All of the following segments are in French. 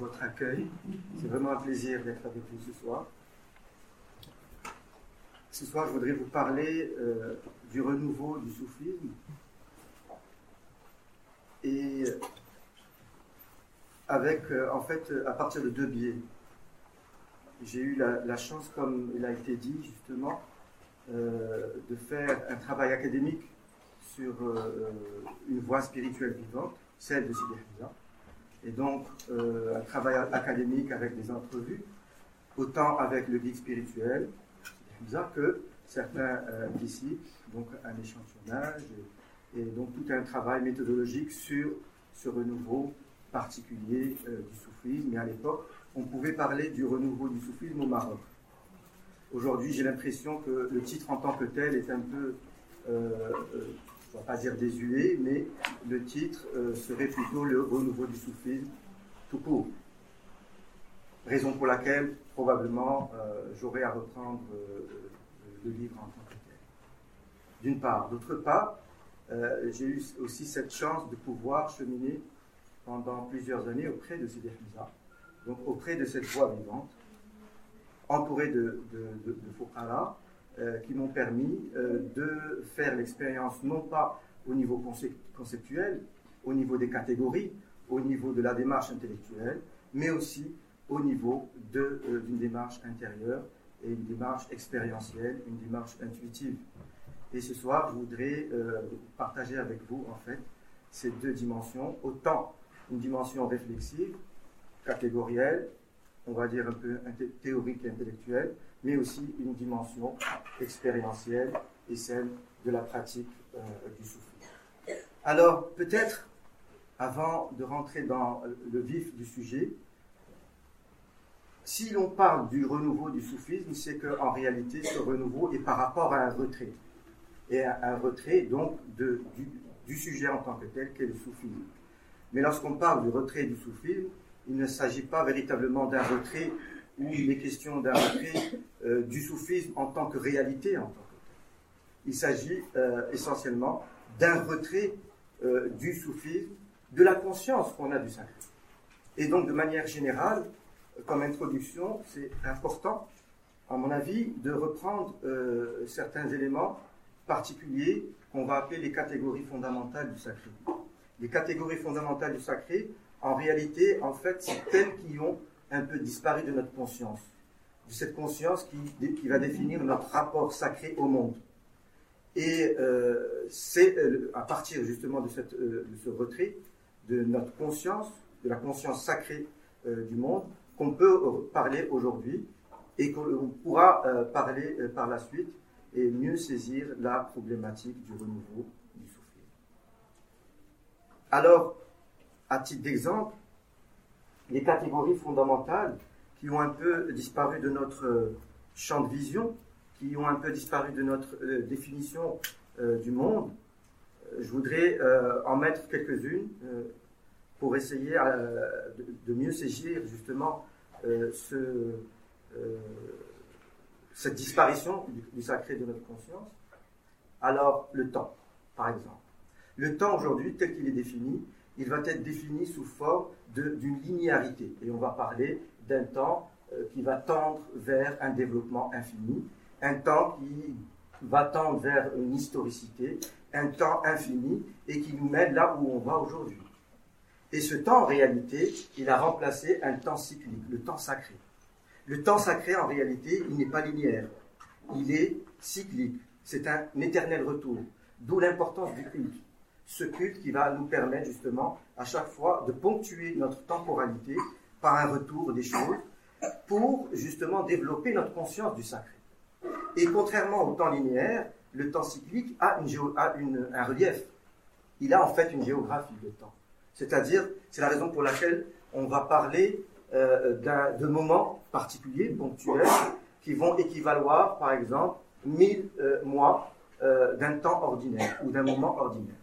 votre accueil. C'est vraiment un plaisir d'être avec vous ce soir. Ce soir, je voudrais vous parler euh, du renouveau du soufisme et avec, euh, en fait, à partir de deux biais. J'ai eu la, chance, comme il a été dit justement, euh, de faire un travail académique sur une voie spirituelle vivante, celle de Sidi et donc euh, un travail académique avec des entrevues, autant avec le guide spirituel, que certains euh, disciples, donc un échantillonnage, et, donc tout un travail méthodologique sur ce renouveau particulier euh, du soufisme. Et à l'époque, on pouvait parler du renouveau du soufisme au Maroc. Aujourd'hui, j'ai l'impression que le titre en tant que tel est un peu je ne vais pas dire désuet, mais le titre euh, serait plutôt le renouveau du soufisme tout court. Raison pour laquelle, probablement, euh, j'aurais à reprendre euh, le livre en tant que tel. D'une part. D'autre part, j'ai eu aussi cette chance de pouvoir cheminer pendant plusieurs années auprès de ces Hamza, donc auprès de cette voie vivante, entouré de, de, de, euh, qui m'ont permis euh, de faire l'expérience non pas au niveau conceptuel, au niveau des catégories, au niveau de la démarche intellectuelle, mais aussi au niveau euh, d'une démarche intérieure et une démarche expérientielle, une démarche intuitive. Et ce soir, je voudrais partager avec vous, en fait, ces deux dimensions, autant une dimension réflexive, catégorielle, on va dire un peu théorique et intellectuelle, mais aussi une dimension expérientielle et celle de la pratique euh, du soufisme. Alors, peut-être, avant de rentrer dans le vif du sujet, si l'on parle du renouveau du soufisme, c'est qu'en réalité, ce renouveau est par rapport à un retrait. Et un, retrait, donc, de, du, du, sujet en tant que tel, qu'est le soufisme. Mais lorsqu'on parle du retrait du soufisme, il ne s'agit pas véritablement d'un retrait où il est question retrait euh, du soufisme en tant que réalité Il s'agit euh, essentiellement d'un retrait euh, du soufisme, de la conscience qu'on a du sacré. Et donc, de manière générale, comme introduction, c'est important, à mon avis, de reprendre certains éléments particuliers qu'on va appeler les catégories fondamentales du sacré. Les catégories fondamentales du sacré, en réalité, en fait, c'est elles qui ont un peu disparu de notre conscience, de cette conscience qui, va définir notre rapport sacré au monde. Et euh, c'est euh, à partir justement de, euh, de, ce retrait de notre conscience, de la conscience sacrée du monde, qu'on peut parler aujourd'hui et qu'on pourra parler par la suite et mieux saisir la problématique du renouveau du soufisme. Alors, à titre d'exemple, les catégories fondamentales qui ont un peu disparu de notre euh, champ de vision, qui ont un peu disparu de notre euh, définition euh, du monde. Je voudrais en mettre quelques-unes pour essayer de, mieux saisir justement ce, cette disparition du sacré de notre conscience. Alors, le temps, par exemple. Le temps aujourd'hui, tel qu'il est défini, il va être défini sous forme d'une linéarité. Et on va parler d'un temps euh, qui va tendre vers un développement infini, un temps qui va tendre vers une historicité, un temps infini et qui nous mène là où on va aujourd'hui. Et ce temps, en réalité, il a remplacé un temps cyclique, le temps sacré. Le temps sacré, en réalité, il n'est pas linéaire. Il est cyclique. C'est un éternel retour. D'où l'importance du culte ce culte qui va nous permettre justement à chaque fois de ponctuer notre temporalité par un retour des choses pour justement développer notre conscience du sacré. Et contrairement au temps linéaire, le temps cyclique a, un relief. Il a en fait une géographie de temps. C'est-à-dire, c'est la raison pour laquelle on va parler euh, de moments particuliers, ponctuels, qui vont équivaloir, par exemple, mille euh, mois euh, d'un temps ordinaire ou d'un moment ordinaire.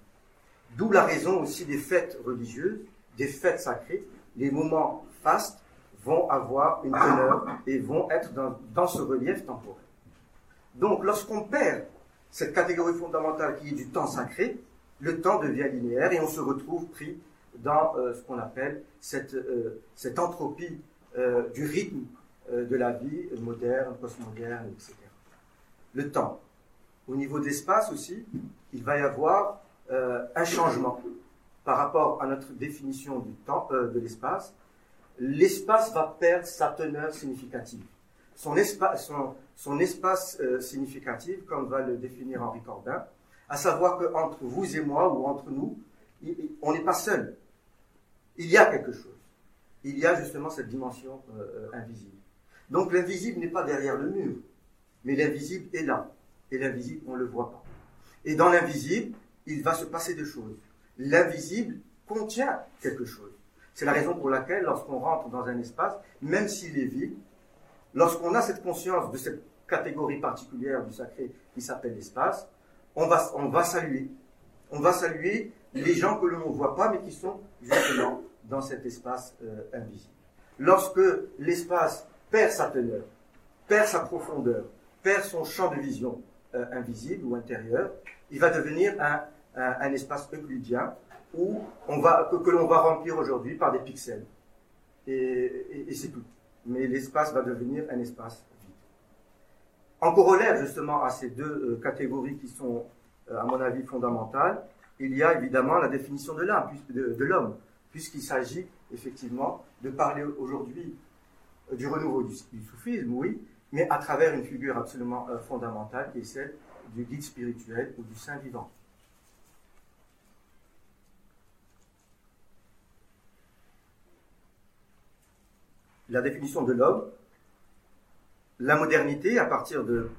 D'où la raison aussi des fêtes religieuses, des fêtes sacrées. Les moments fastes vont avoir une teneur et vont être dans, ce relief temporel. Donc, lorsqu'on perd cette catégorie fondamentale qui est du temps sacré, le temps devient linéaire et on se retrouve pris dans ce qu'on appelle cette, cette entropie du rythme de la vie moderne, postmoderne, etc. Le temps. Au niveau d'espace aussi, il va y avoir un changement par rapport à notre définition du temps, de l'espace. L'espace va perdre sa teneur significative son, espace, son, espace euh, significatif, comme va le définir Henri Corbin, à savoir qu'entre vous et moi, ou entre nous, on n'est pas seul. Il y a quelque chose. Il y a justement cette dimension euh, euh, invisible. Donc l'invisible n'est pas derrière le mur, mais l'invisible est là. Et l'invisible, on ne le voit pas. Et dans l'invisible, il va se passer des choses. L'invisible contient quelque chose. C'est la raison pour laquelle, lorsqu'on rentre dans un espace, même s'il est vide, Lorsqu'on a cette conscience de cette catégorie particulière du sacré qui s'appelle l'espace, on va, on va saluer. On va saluer les gens que l'on ne voit pas, mais qui sont justement dans cet espace euh, invisible. Lorsque l'espace perd sa teneur, perd sa profondeur, perd son champ de vision euh, invisible ou intérieur, il va devenir un, un, espace euclidien où on va, que, l'on va remplir aujourd'hui par des pixels. et c'est tout mais l'espace va devenir un espace vide. En corollaire justement à ces deux euh, catégories qui sont, euh, à mon avis, fondamentales, il y a évidemment la définition de l'âme, de, l'homme, puisqu'il s'agit effectivement de parler aujourd'hui euh, du renouveau du, soufisme, oui, mais à travers une figure absolument fondamentale qui est celle du guide spirituel ou du saint vivant. La définition de l'homme, la modernité à partir de...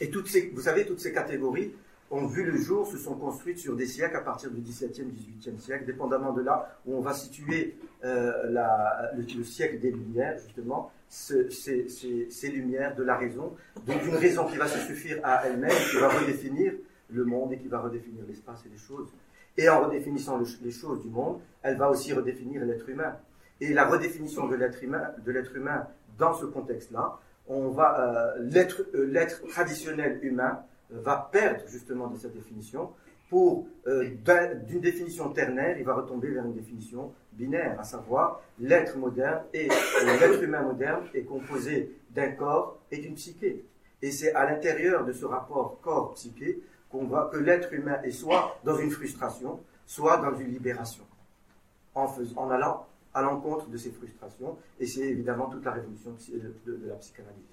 Et toutes ces, vous savez, toutes ces catégories ont vu le jour, se sont construites sur des siècles à partir du XVIIe, XVIIIe siècle, dépendamment de là où on va situer euh, le, siècle des Lumières, justement, ces, ces, lumières de la raison, donc une raison qui va se suffire à elle-même, qui va redéfinir le monde et qui va redéfinir l'espace et les choses. Et en redéfinissant les choses du monde, elle va aussi redéfinir l'être humain. Et la redéfinition de l'être humain, de l'être humain dans ce contexte-là, on va euh, l'être, euh, l'être traditionnel humain euh, va perdre justement de cette définition pour d'une définition ternaire, il va retomber vers une définition binaire, à savoir l'être moderne et l'être humain moderne est composé d'un corps et d'une psyché. Et c'est à l'intérieur de ce rapport corps-psyché qu'on voit que l'être humain est soit dans une frustration, soit dans une libération, en allant à l'encontre de ces frustrations, et c'est évidemment toute la révolution de, la psychanalyse.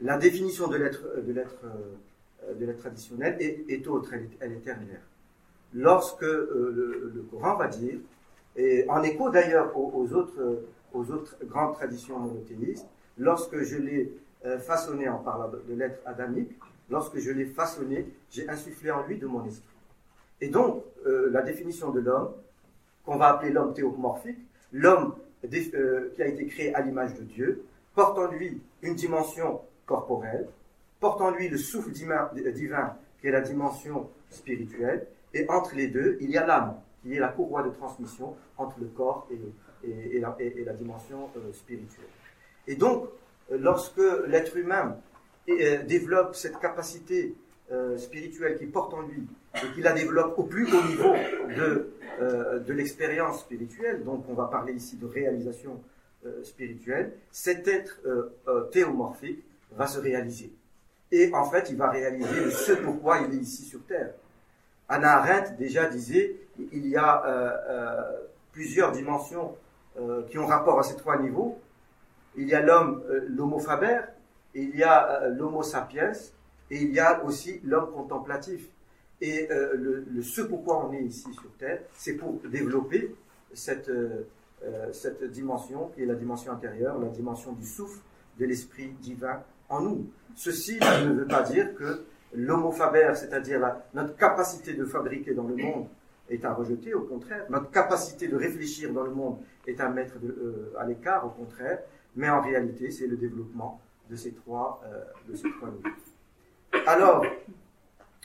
La définition de l'être, de l'être, euh, de l'être traditionnel est, autre, elle est, terminaire. Lorsque euh, le, Coran va dire, et en écho d'ailleurs aux, autres, aux autres grandes traditions monothéistes, lorsque je l'ai euh, façonné en parlant de l'être adamique, lorsque je l'ai façonné, j'ai insufflé en lui de mon esprit. Et donc, la définition de l'homme, qu'on va appeler l'homme théomorphique, l'homme euh, qui a été créé à l'image de Dieu, porte en lui une dimension corporelle, porte en lui le souffle divin, qui est la dimension spirituelle, et entre les deux, il y a l'âme, qui est la courroie de transmission entre le corps et, la, dimension euh, spirituelle. Et donc, euh, lorsque l'être humain développe cette capacité spirituelle qui porte en lui et qui la développe au plus haut niveau de euh, de l'expérience spirituelle, donc on va parler ici de réalisation euh, spirituelle, cet être euh, théomorphique va se réaliser. Et en fait, il va réaliser ce pourquoi il est ici sur Terre. Anna Arendt déjà disait, il y a plusieurs dimensions qui ont rapport à ces trois niveaux. Il y a l'homme, l'homo faber, il y a l'homo sapiens, et il y a aussi l'homme contemplatif. Et euh, le, ce pourquoi on est ici sur Terre, c'est pour développer cette, euh, euh, cette dimension qui est la dimension intérieure, la dimension du souffle de l'esprit divin en nous. Ceci ne veut pas dire que l'homo faber, c'est-à-dire notre capacité de fabriquer dans le monde, est à rejeter, au contraire. Notre capacité de réfléchir dans le monde est à mettre à l'écart, au contraire. Mais en réalité, c'est le développement de ces trois, de ces trois. Alors,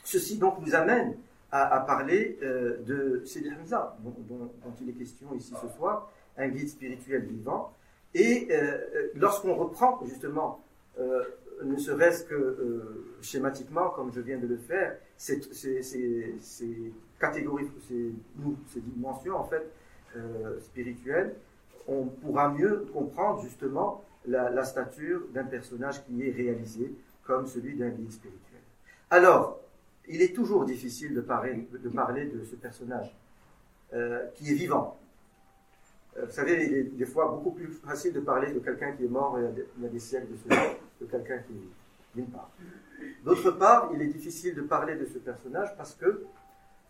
Ceci donc nous amène à, parler euh, de Sidi Hamza, dont, il est question ici ce soir, un guide spirituel vivant. Et euh, euh, lorsqu'on reprend justement, ne serait-ce que schématiquement, comme je viens de le faire, ces, catégories, ces, dimensions, en fait, euh, spirituel, on pourra mieux comprendre justement la, stature d'un personnage qui est réalisé comme celui d'un guide spirituel. Alors, il est toujours difficile de parler de, ce personnage euh, qui est vivant. Euh, vous savez, il est des fois beaucoup plus facile de parler de quelqu'un qui est mort il y a des, siècles de cela que quelqu'un qui vit, d'une part. D'autre part, il est difficile de parler de ce personnage parce que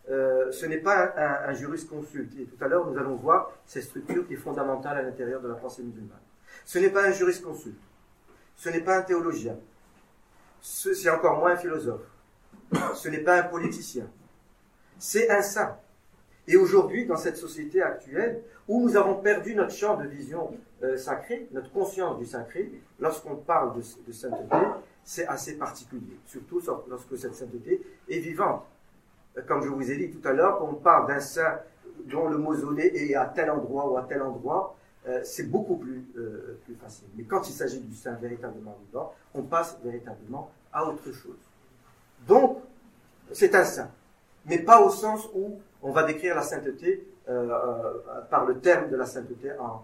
euh, ce n'est pas un, un, jurisconsulte. Et tout à l'heure, nous allons voir cette structure qui est fondamentale à l'intérieur de la pensée musulmane. Ce n'est pas un jurisconsulte. Ce n'est pas un théologien. C'est encore moins un philosophe. Ce n'est pas un politicien. C'est un saint. Et aujourd'hui, dans cette société actuelle, où nous avons perdu notre champ de vision euh, sacrée, notre conscience du sacré, lorsqu'on parle de, sainteté, c'est assez particulier, surtout lorsque cette sainteté est vivante comme je vous ai dit tout à l'heure, quand on parle d'un saint dont le mausolée est à tel endroit ou à tel endroit, euh, c'est beaucoup euh, plus facile. Mais quand il s'agit du saint véritablement vivant, on passe véritablement à autre chose. Donc, c'est un saint, mais pas au sens où on va décrire la sainteté euh, par le terme de la sainteté en,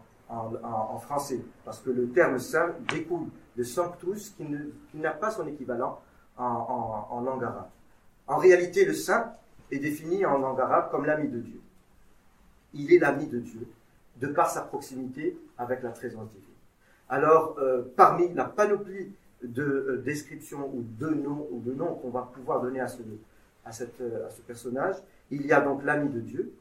français, parce que le terme saint découle de sanctus qui n'a pas son équivalent en, en langue arabe. En réalité, le saint, est défini en langue arabe comme l'ami de Dieu. Il est l'ami de Dieu, de par sa proximité avec la présence divine. Alors, euh, parmi la panoplie de euh, descriptions ou de noms ou de noms qu'on va pouvoir donner à ce, à, cette, euh, à ce personnage, il y a donc l'ami de Dieu.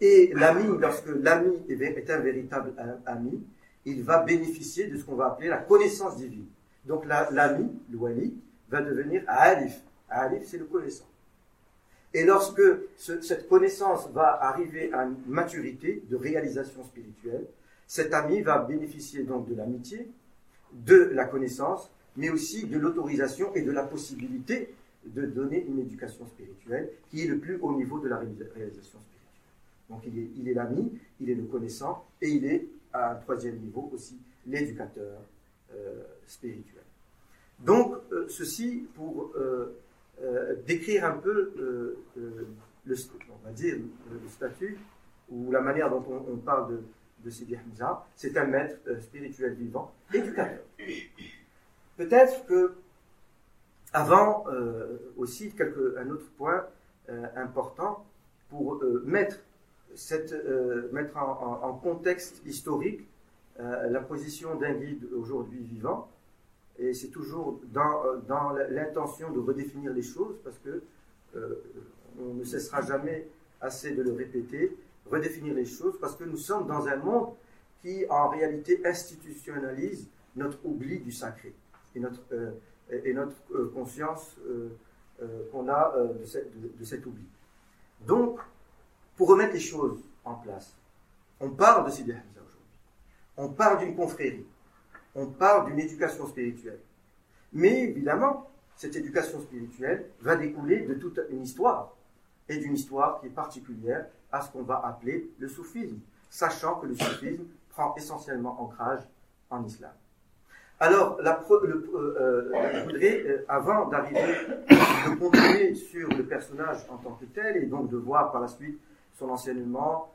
Et l'ami, lorsque l'ami est, un véritable ami, il va bénéficier de ce qu'on va appeler la connaissance divine. Donc l'ami, l'ouali, va devenir alif. Alif, c'est le connaissant. Et lorsque cette connaissance va arriver à une maturité de réalisation spirituelle, cet ami va bénéficier donc de l'amitié, de la connaissance, mais aussi de l'autorisation et de la possibilité de donner une éducation spirituelle qui est le plus haut niveau de la réalisation spirituelle. Donc il est l'ami, il, est le connaissant, et il est à un troisième niveau aussi l'éducateur euh, spirituel. Donc euh, ceci pour euh, décrire un peu le, on va dire, le, statut ou la manière dont on, parle de, de Sidi Hamza. C'est un maître spirituel vivant, éducateur. Peut-être que avant aussi quelque, un autre point important pour mettre cette, mettre en, en, contexte historique la position d'un guide aujourd'hui vivant. Et c'est toujours dans, euh, dans l'intention de redéfinir les choses, parce que euh, on ne cessera jamais assez de le répéter, redéfinir les choses, parce que nous sommes dans un monde qui en réalité institutionnalise notre oubli du sacré et notre, euh, notre conscience qu'on a de, de, cet oubli. Donc, pour remettre les choses en place, on parle de Sidi Hamza aujourd'hui. On parle d'une confrérie on parle d'une éducation spirituelle. Mais évidemment, cette éducation spirituelle va découler de toute une histoire, et d'une histoire qui est particulière à ce qu'on va appeler le soufisme, sachant que le soufisme prend essentiellement ancrage en islam. Alors, la, le, euh, euh, je voudrais, euh, avant d'arriver, de continuer sur le personnage en tant que tel, et donc de voir par la suite son enseignement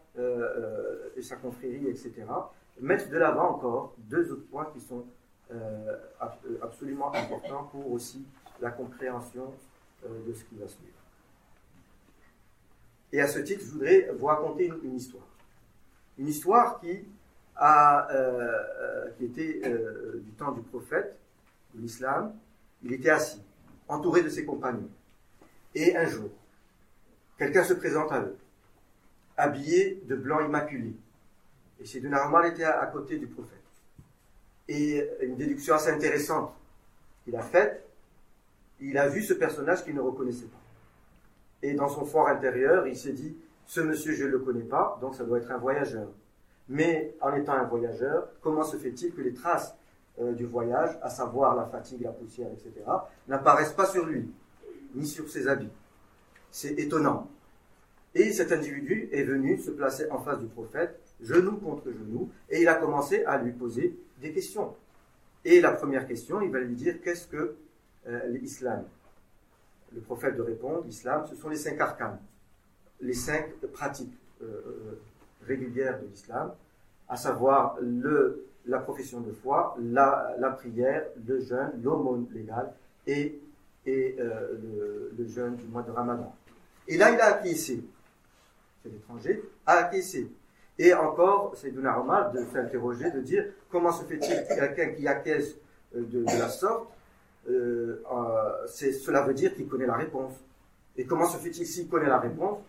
et sa confrérie, etc., mettre de l'avant encore deux autres points qui sont euh, absolument importants pour aussi la compréhension euh, de ce qui va suivre. Et à ce titre, je voudrais vous raconter une, histoire. Une histoire qui, a, euh, qui était du temps du prophète, de l'islam. Il était assis, entouré de ses compagnons. Et un jour, quelqu'un se présente à eux, habillé de blanc immaculé, et Sayyidina Omar était à, côté du prophète. Et une déduction assez intéressante qu'il a faite, il a vu ce personnage qu'il ne reconnaissait pas. Et dans son fort intérieur, il s'est dit, ce monsieur, je ne le connais pas, donc ça doit être un voyageur. Mais en étant un voyageur, comment se fait-il que les traces euh, du voyage, à savoir la fatigue, la poussière, etc., n'apparaissent pas sur lui, ni sur ses habits? C'est étonnant. Et cet individu est venu se placer en face du prophète genou contre genou, et il a commencé à lui poser des questions. Et la première question, il va lui dire qu'est-ce que euh, l'islam? Le prophète de répondre l'islam, ce sont les cinq arcanes, les cinq pratiques euh, régulières de l'islam, à savoir le, la profession de foi, la, la prière, le jeûne, l'aumône légale et, et euh, le, jeûne du mois de Ramadan. Et là, il a acquiescé. C'est l'étranger, a acquiescé. Et encore, c'est Omar de s'interroger, de dire comment se fait-il quelqu'un qui acquiesce euh, de, la sorte euh, Cela veut dire qu'il connaît la réponse. Et comment se fait-il s'il connaît la réponse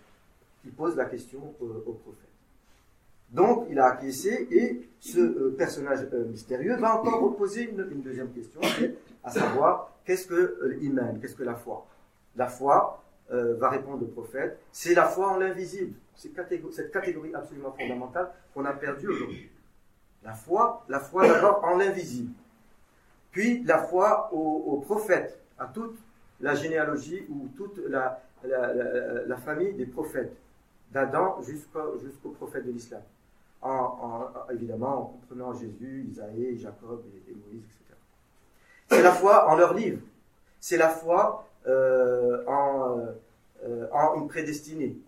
Il pose la question au prophète. Donc, il a acquiescé et ce euh, personnage euh, mystérieux va encore reposer une, une deuxième question, à savoir qu'est-ce que l'iman, qu'est-ce que la foi? La foi, euh, va répondre le prophète, c'est la foi en l'invisible. Cette catégorie absolument fondamentale qu'on a perdue aujourd'hui. La foi, la foi d'abord en l'invisible. Puis la foi au, au, prophète, à toute la généalogie ou toute la, famille des prophètes, d'Adam jusqu'au prophète de l'islam. En, en, évidemment, en comprenant Jésus, Isaïe, Jacob et, Moïse, etc. C'est la foi en leur livre. C'est la foi euh, en, euh, en, une prédestinée.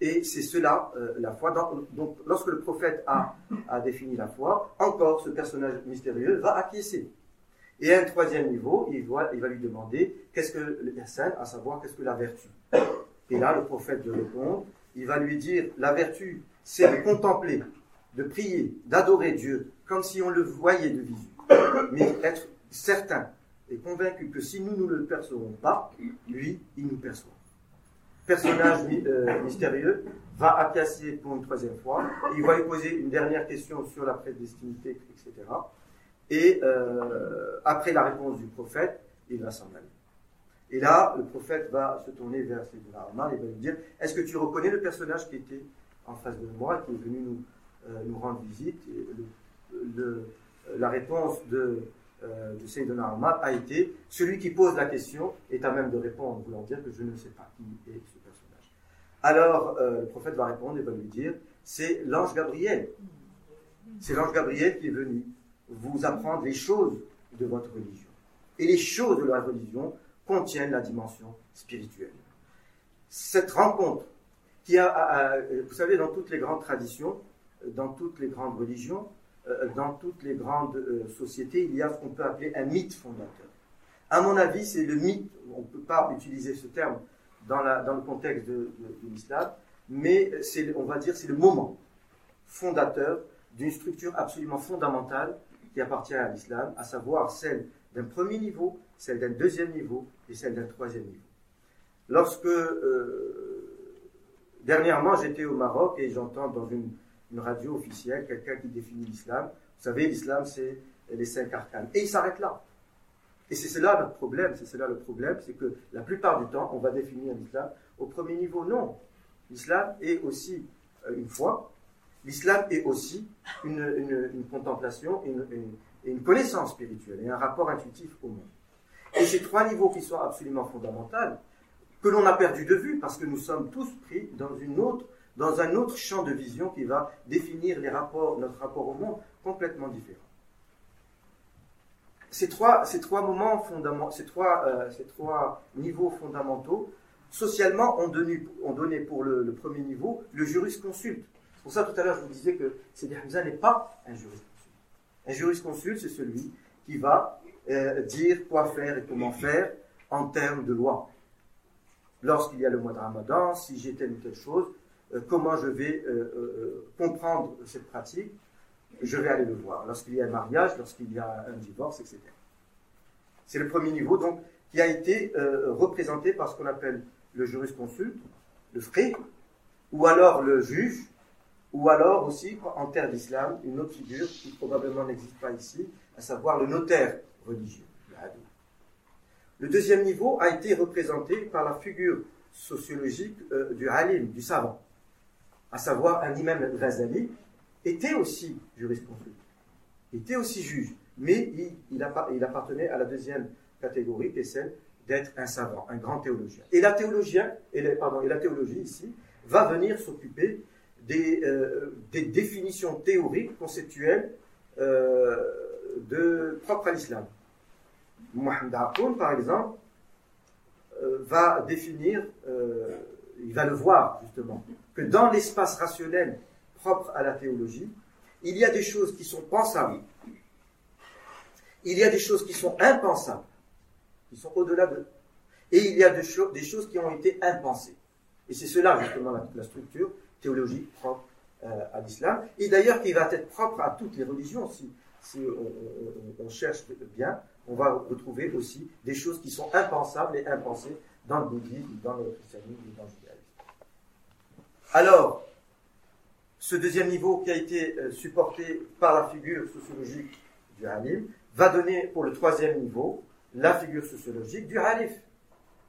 Et c'est cela, euh, la foi. Donc, lorsque le prophète a, défini la foi, encore ce personnage mystérieux va acquiescer. Et à un troisième niveau, il va, lui demander qu'est-ce que le à savoir qu'est-ce que la vertu? Et là, le prophète de répondre, il va lui dire la vertu, c'est de contempler, de prier, d'adorer Dieu, comme si on le voyait de visu, mais être certain est convaincu que si nous ne le percevons pas, lui, il nous perçoit. Personnage euh, mystérieux va acquiescer pour une troisième fois, il va lui poser une dernière question sur la prédestinité, etc. Et euh, après la réponse du prophète, il va s'en aller. Et là, le prophète va se tourner vers Omar et va lui dire Est-ce que tu reconnais le personnage qui était en face de moi, qui est venu nous, euh, rendre visite le, La réponse de, euh, de a été celui qui pose la question est à même de répondre, voulant dire que je ne sais pas qui est ce personnage. Alors euh, le prophète va répondre et va lui dire c'est l'ange Gabriel. C'est l'ange Gabriel qui est venu vous apprendre les choses de votre religion. Et les choses de la religion contiennent la dimension spirituelle. Cette rencontre qui a, vous savez, dans toutes les grandes traditions, dans toutes les grandes religions, euh, dans toutes les grandes euh, sociétés, il y a ce qu'on peut appeler un mythe fondateur. À mon avis, c'est le mythe, on ne peut pas utiliser ce terme dans, le contexte de, l'islam, mais on va dire, c'est le moment fondateur d'une structure absolument fondamentale qui appartient à l'islam, à savoir celle d'un premier niveau, celle d'un deuxième niveau et celle d'un troisième niveau. Lorsque, euh, dernièrement, j'étais au Maroc et j'entends dans une une radio officielle, quelqu'un qui définit l'islam. Vous savez, l'islam, c'est les cinq arcanes. Et il s'arrête là. Et c'est cela notre problème, c'est cela le problème, c'est que la plupart du temps, on va définir l'islam au premier niveau. Non. L'islam est aussi euh, une foi, l'islam est aussi une, contemplation et une, une, connaissance spirituelle et un rapport intuitif au monde. Et ces trois niveaux qui sont absolument fondamentaux, que l'on a perdu de vue parce que nous sommes tous pris dans un autre champ de vision qui va définir notre rapport au monde complètement différent. Ces trois, moments fondamentaux, euh, ces trois niveaux fondamentaux, socialement, ont donné, pour le, le, premier niveau le jurisconsulte. C'est pour ça tout à l'heure je vous disais que Sidi Hamza n'est pas un jurisconsulte. Un jurisconsulte, c'est celui qui va euh, dire quoi faire et comment faire en termes de loi. Lorsqu'il y a le mois de Ramadan, si j'ai telle ou telle chose, euh, comment je vais euh, euh, comprendre cette pratique, je vais aller le voir. Lorsqu'il y a un mariage, lorsqu'il y a un divorce, etc. C'est le premier niveau, donc, qui a été représenté par ce qu'on appelle le jurisconsulte, le frère, ou alors le juge, ou alors aussi, en terre d'islam, une autre figure qui probablement n'existe pas ici, à savoir le notaire religieux, le deuxième niveau a été représenté par la figure sociologique euh, du alim, du savant à savoir un imam Ghazali, était aussi jurisconsulte, était aussi juge, mais il, appartenait à la deuxième catégorie, qui est celle d'être un savant, un grand théologien. Et la, théologien, la, théologie ici va venir s'occuper des, euh, définitions théoriques, conceptuelles euh, de, propres à l'islam. Mohamed Akoun, par exemple, euh, va définir, euh, il va le voir justement, que dans l'espace rationnel propres à la théologie. Il y a des choses qui sont pensables. Il y a des choses qui sont impensables, qui sont au-delà de... Et il y a des, choses qui ont été impensées. Et c'est cela, justement, la, structure théologique propre euh, à l'islam. Et d'ailleurs, qui va être propre à toutes les religions. Si on, cherche bien, on va retrouver aussi des choses qui sont impensables et impensées dans le bouddhisme, dans le christianisme dans le judaïsme. Alors, ce deuxième niveau qui a été euh, supporté par la figure sociologique du Halim va donner pour le troisième niveau la figure sociologique du Halif,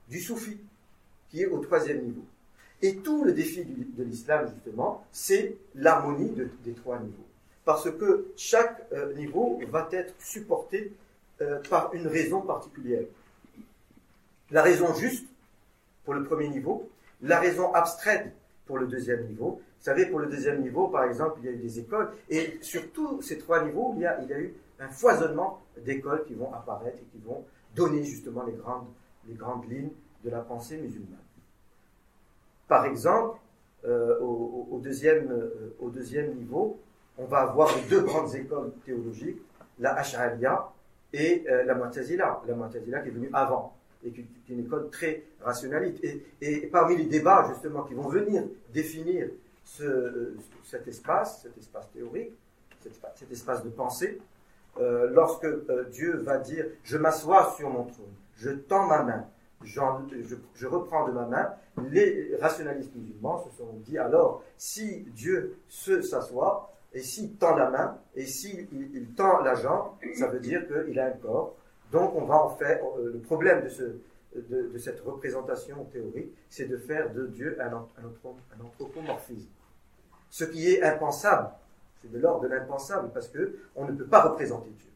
du Soufi, qui est au troisième niveau. Et tout le défi de l'islam, justement, c'est l'harmonie des trois niveaux. Parce que chaque euh, niveau va être supporté euh, par une raison particulière. La raison juste pour le premier niveau, la raison abstraite pour le deuxième niveau. Vous savez, pour le deuxième niveau, par exemple, il y a eu des écoles, et sur tous ces trois niveaux, il y a, eu un foisonnement d'écoles qui vont apparaître et qui vont donner justement les grandes, les grandes lignes de la pensée musulmane. Par exemple, euh, au, deuxième, euh, au deuxième niveau, on va avoir deux grandes écoles théologiques, la Ash'ariya et euh, la Mu'tazila. La Mu'tazila qui est venue avant et qui, est une école très rationaliste. Et, parmi les débats justement qui vont venir définir ce, cet espace, cet espace théorique, cet, espace de pensée, euh, lorsque euh, Dieu va dire je m'assois sur mon trône, je tends ma main, je, reprends de ma main, les rationalistes musulmans se sont dit alors si Dieu se s'assoit et s'il tend la main et s'il il tend la jambe, ça veut dire qu'il a un corps donc on va en faire, euh, le problème de, ce, de, cette représentation théorique, c'est de faire de Dieu un, anthropomorphisme. Ce qui est impensable, c'est de l'ordre de l'impensable, parce que on ne peut pas représenter Dieu.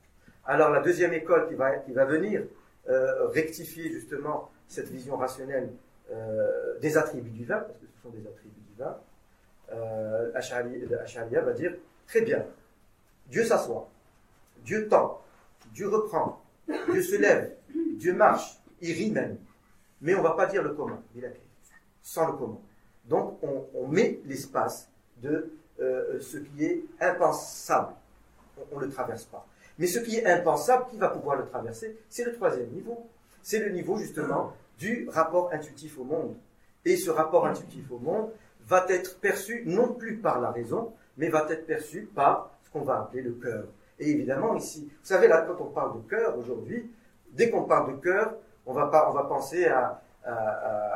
Alors la deuxième école qui va, qui va venir euh, rectifier justement cette vision rationnelle euh, des attributs divins, parce que ce sont des attributs divins, euh, Acharia va dire, très bien, Dieu s'assoit, Dieu tend, Dieu reprend, Dieu se lève, Dieu marche, il rit même. Mais on ne va pas dire le comment, sans le comment. Donc on, met l'espace de euh, ce qui est impensable. On ne le traverse pas. Mais ce qui est impensable, qui va pouvoir le traverser C'est le troisième niveau. C'est le niveau justement du rapport intuitif au monde. Et ce rapport intuitif au monde va être perçu non plus par la raison, mais va être perçu par ce qu'on va appeler le cœur. Et évidemment, ici, vous savez, là, quand on parle de cœur aujourd'hui, dès qu'on parle de cœur, on va, on va penser à,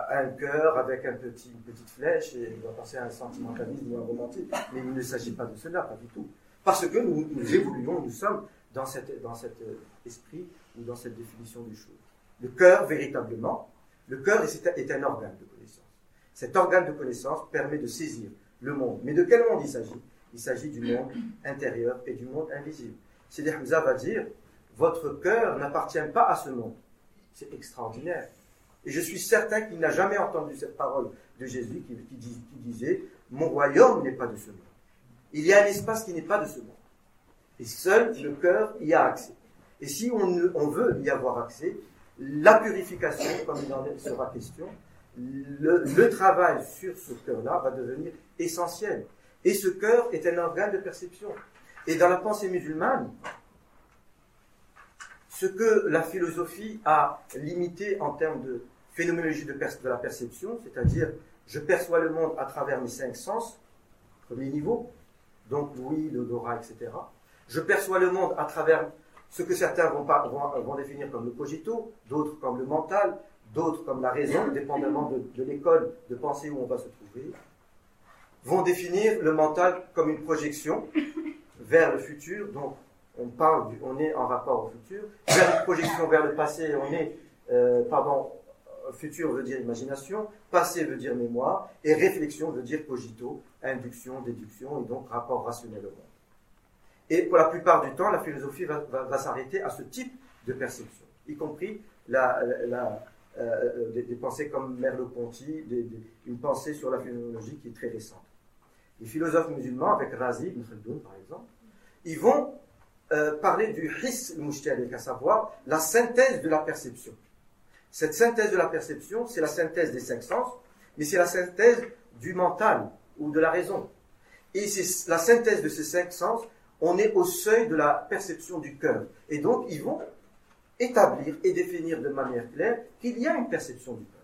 un cœur avec une petite flèche et on va penser à un sentimentalisme ou un romantisme. Mais il ne s'agit pas de cela, pas du tout. Parce que nous, évoluons, nous sommes dans, cette, dans cet esprit ou dans cette définition du choses. Le cœur, véritablement, le cœur est, est un organe de. Cet organe de connaissance permet de saisir le monde. Mais de quel monde il s'agit? Il s'agit du monde intérieur et du monde invisible. Sidi Hamza va dire Votre cœur n'appartient pas à ce monde. C'est extraordinaire. Et je suis certain qu'il n'a jamais entendu cette parole de Jésus qui, disait Mon royaume n'est pas de ce monde. Il y a un espace qui n'est pas de ce monde. Et seul le cœur y a accès. Et si on, on veut y avoir accès, la purification, comme il en sera question, le, travail sur ce cœur-là va devenir essentiel. Et ce cœur est un organe de perception. Et dans la pensée musulmane, ce que la philosophie a limité en termes de phénoménologie de, de la perception, c'est-à-dire je perçois le monde à travers mes cinq sens, premier niveau, donc l'ouïe, l'odorat, etc. Je perçois le monde à travers ce que certains vont, vont, définir comme le cogito, d'autres comme le mental, d'autres comme la raison, dépendamment de, de l'école de pensée où on va se trouver vont définir le mental comme une projection vers le futur. Donc, on parle, on est en rapport au futur. Vers une projection vers le passé, on est, euh, pardon, futur veut dire imagination, passé veut dire mémoire, et réflexion veut dire cogito, induction, déduction, et donc rapport rationnel au monde. Et pour la plupart du temps, la philosophie va, s'arrêter à ce type de perception, y compris la, euh, des, pensées comme Merleau-Ponty, une pensée sur la phénoménologie qui est très récente les philosophes musulmans, avec Razi ibn Khaldoun par exemple, ils vont euh, parler du his al à savoir la synthèse de la perception. Cette synthèse de la perception, c'est la synthèse des cinq sens, mais c'est la synthèse du mental ou de la raison. Et c'est la synthèse de ces cinq sens, on est au seuil de la perception du cœur. Et donc, ils vont établir et définir de manière claire qu'il y a une perception du cœur.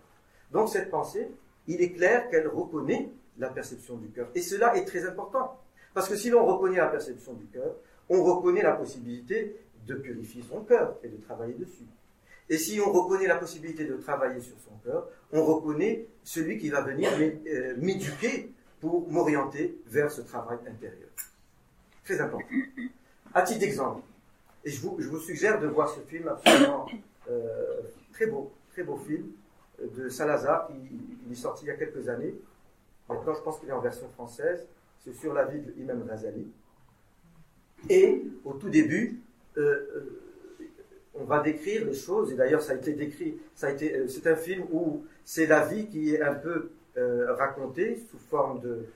Donc, cette pensée, il est clair qu'elle reconnaît la perception du cœur. Et cela est très important. Parce que si l'on reconnaît la perception du cœur, on reconnaît la possibilité de purifier son cœur et de travailler dessus. Et si on reconnaît la possibilité de travailler sur son cœur, on reconnaît celui qui va venir euh, m'éduquer pour m'orienter vers ce travail intérieur. Très important. À titre d'exemple, et je vous, suggère de voir ce film absolument euh, très beau, très beau film euh, de Salazar, il est sorti il y a quelques années. Maintenant, je pense qu'il est en version française. C'est sur la vie d'Imam Ghazali. Et au tout début, euh, on va décrire les choses, et d'ailleurs ça a été décrit, ça a été, euh, c'est un film où c'est la vie qui est un peu euh, racontée sous forme de,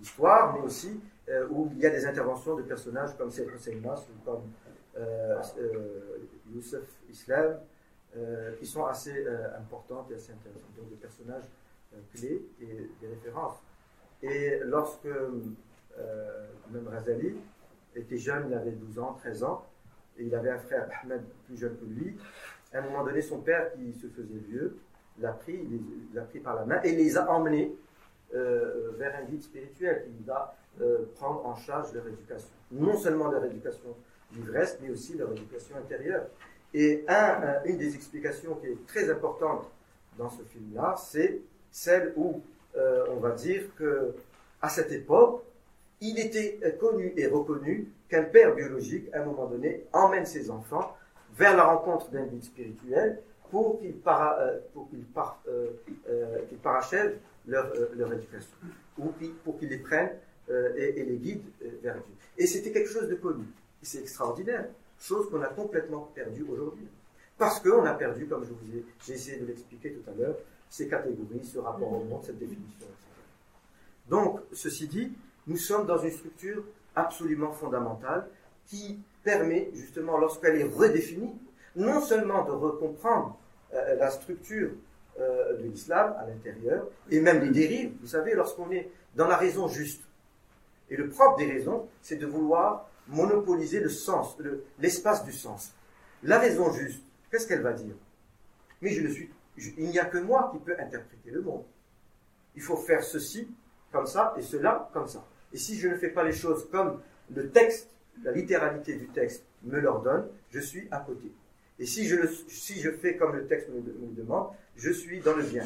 d'histoire, mais aussi où il y a des interventions de personnages comme Seyd Hossein ou comme Youssef Islam, qui sont assez importantes et assez intéressantes. Donc des personnages clés et des références. Et lorsque même Razali était jeune, il avait 12 ans, 13 ans, et il avait un frère, Ahmed, plus jeune que lui. À un moment donné, son père, qui se faisait vieux, l'a pris, l'a pris par la main et les a emmenés euh, vers un guide spirituel qui va euh, prendre en charge leur éducation. Non seulement leur éducation l'ivresse, mais aussi leur éducation intérieure. Et un, une des explications qui est très importante dans ce film-là, c'est celle où euh, on va dire que à cette époque, il était connu et reconnu qu'un père biologique, à un moment donné, emmène ses enfants vers la rencontre d'un guide spirituel pour qu'ils euh, euh, euh, parachèvent leur, éducation, ou pour qu'ils les prennent et, les guident vers Dieu. Et c'était quelque chose de connu. C'est extraordinaire, chose qu'on a complètement perdue aujourd'hui. Parce qu'on a perdu, comme je vous ai, j'ai essayé de l'expliquer tout à l'heure, ces catégories, ce rapport au monde, cette définition, etc. Donc, ceci dit, nous sommes dans une structure absolument fondamentale qui permet justement, lorsqu'elle est redéfinie, non seulement de recomprendre euh, la structure euh, de l'islam à l'intérieur, et même les dérives, vous savez, lorsqu'on est dans la raison juste. Et le propre des raisons, c'est de vouloir monopoliser le sens, l'espace du sens. La raison juste, qu'est-ce qu'elle va dire? Mais je ne suis, il n'y a que moi qui peux interpréter le monde. Il faut faire ceci comme ça et cela comme ça. Et si je ne fais pas les choses comme le texte, la littéralité du texte me l'ordonne, je suis à côté. Et si je, si je fais comme le texte me, demande, je suis dans le bien.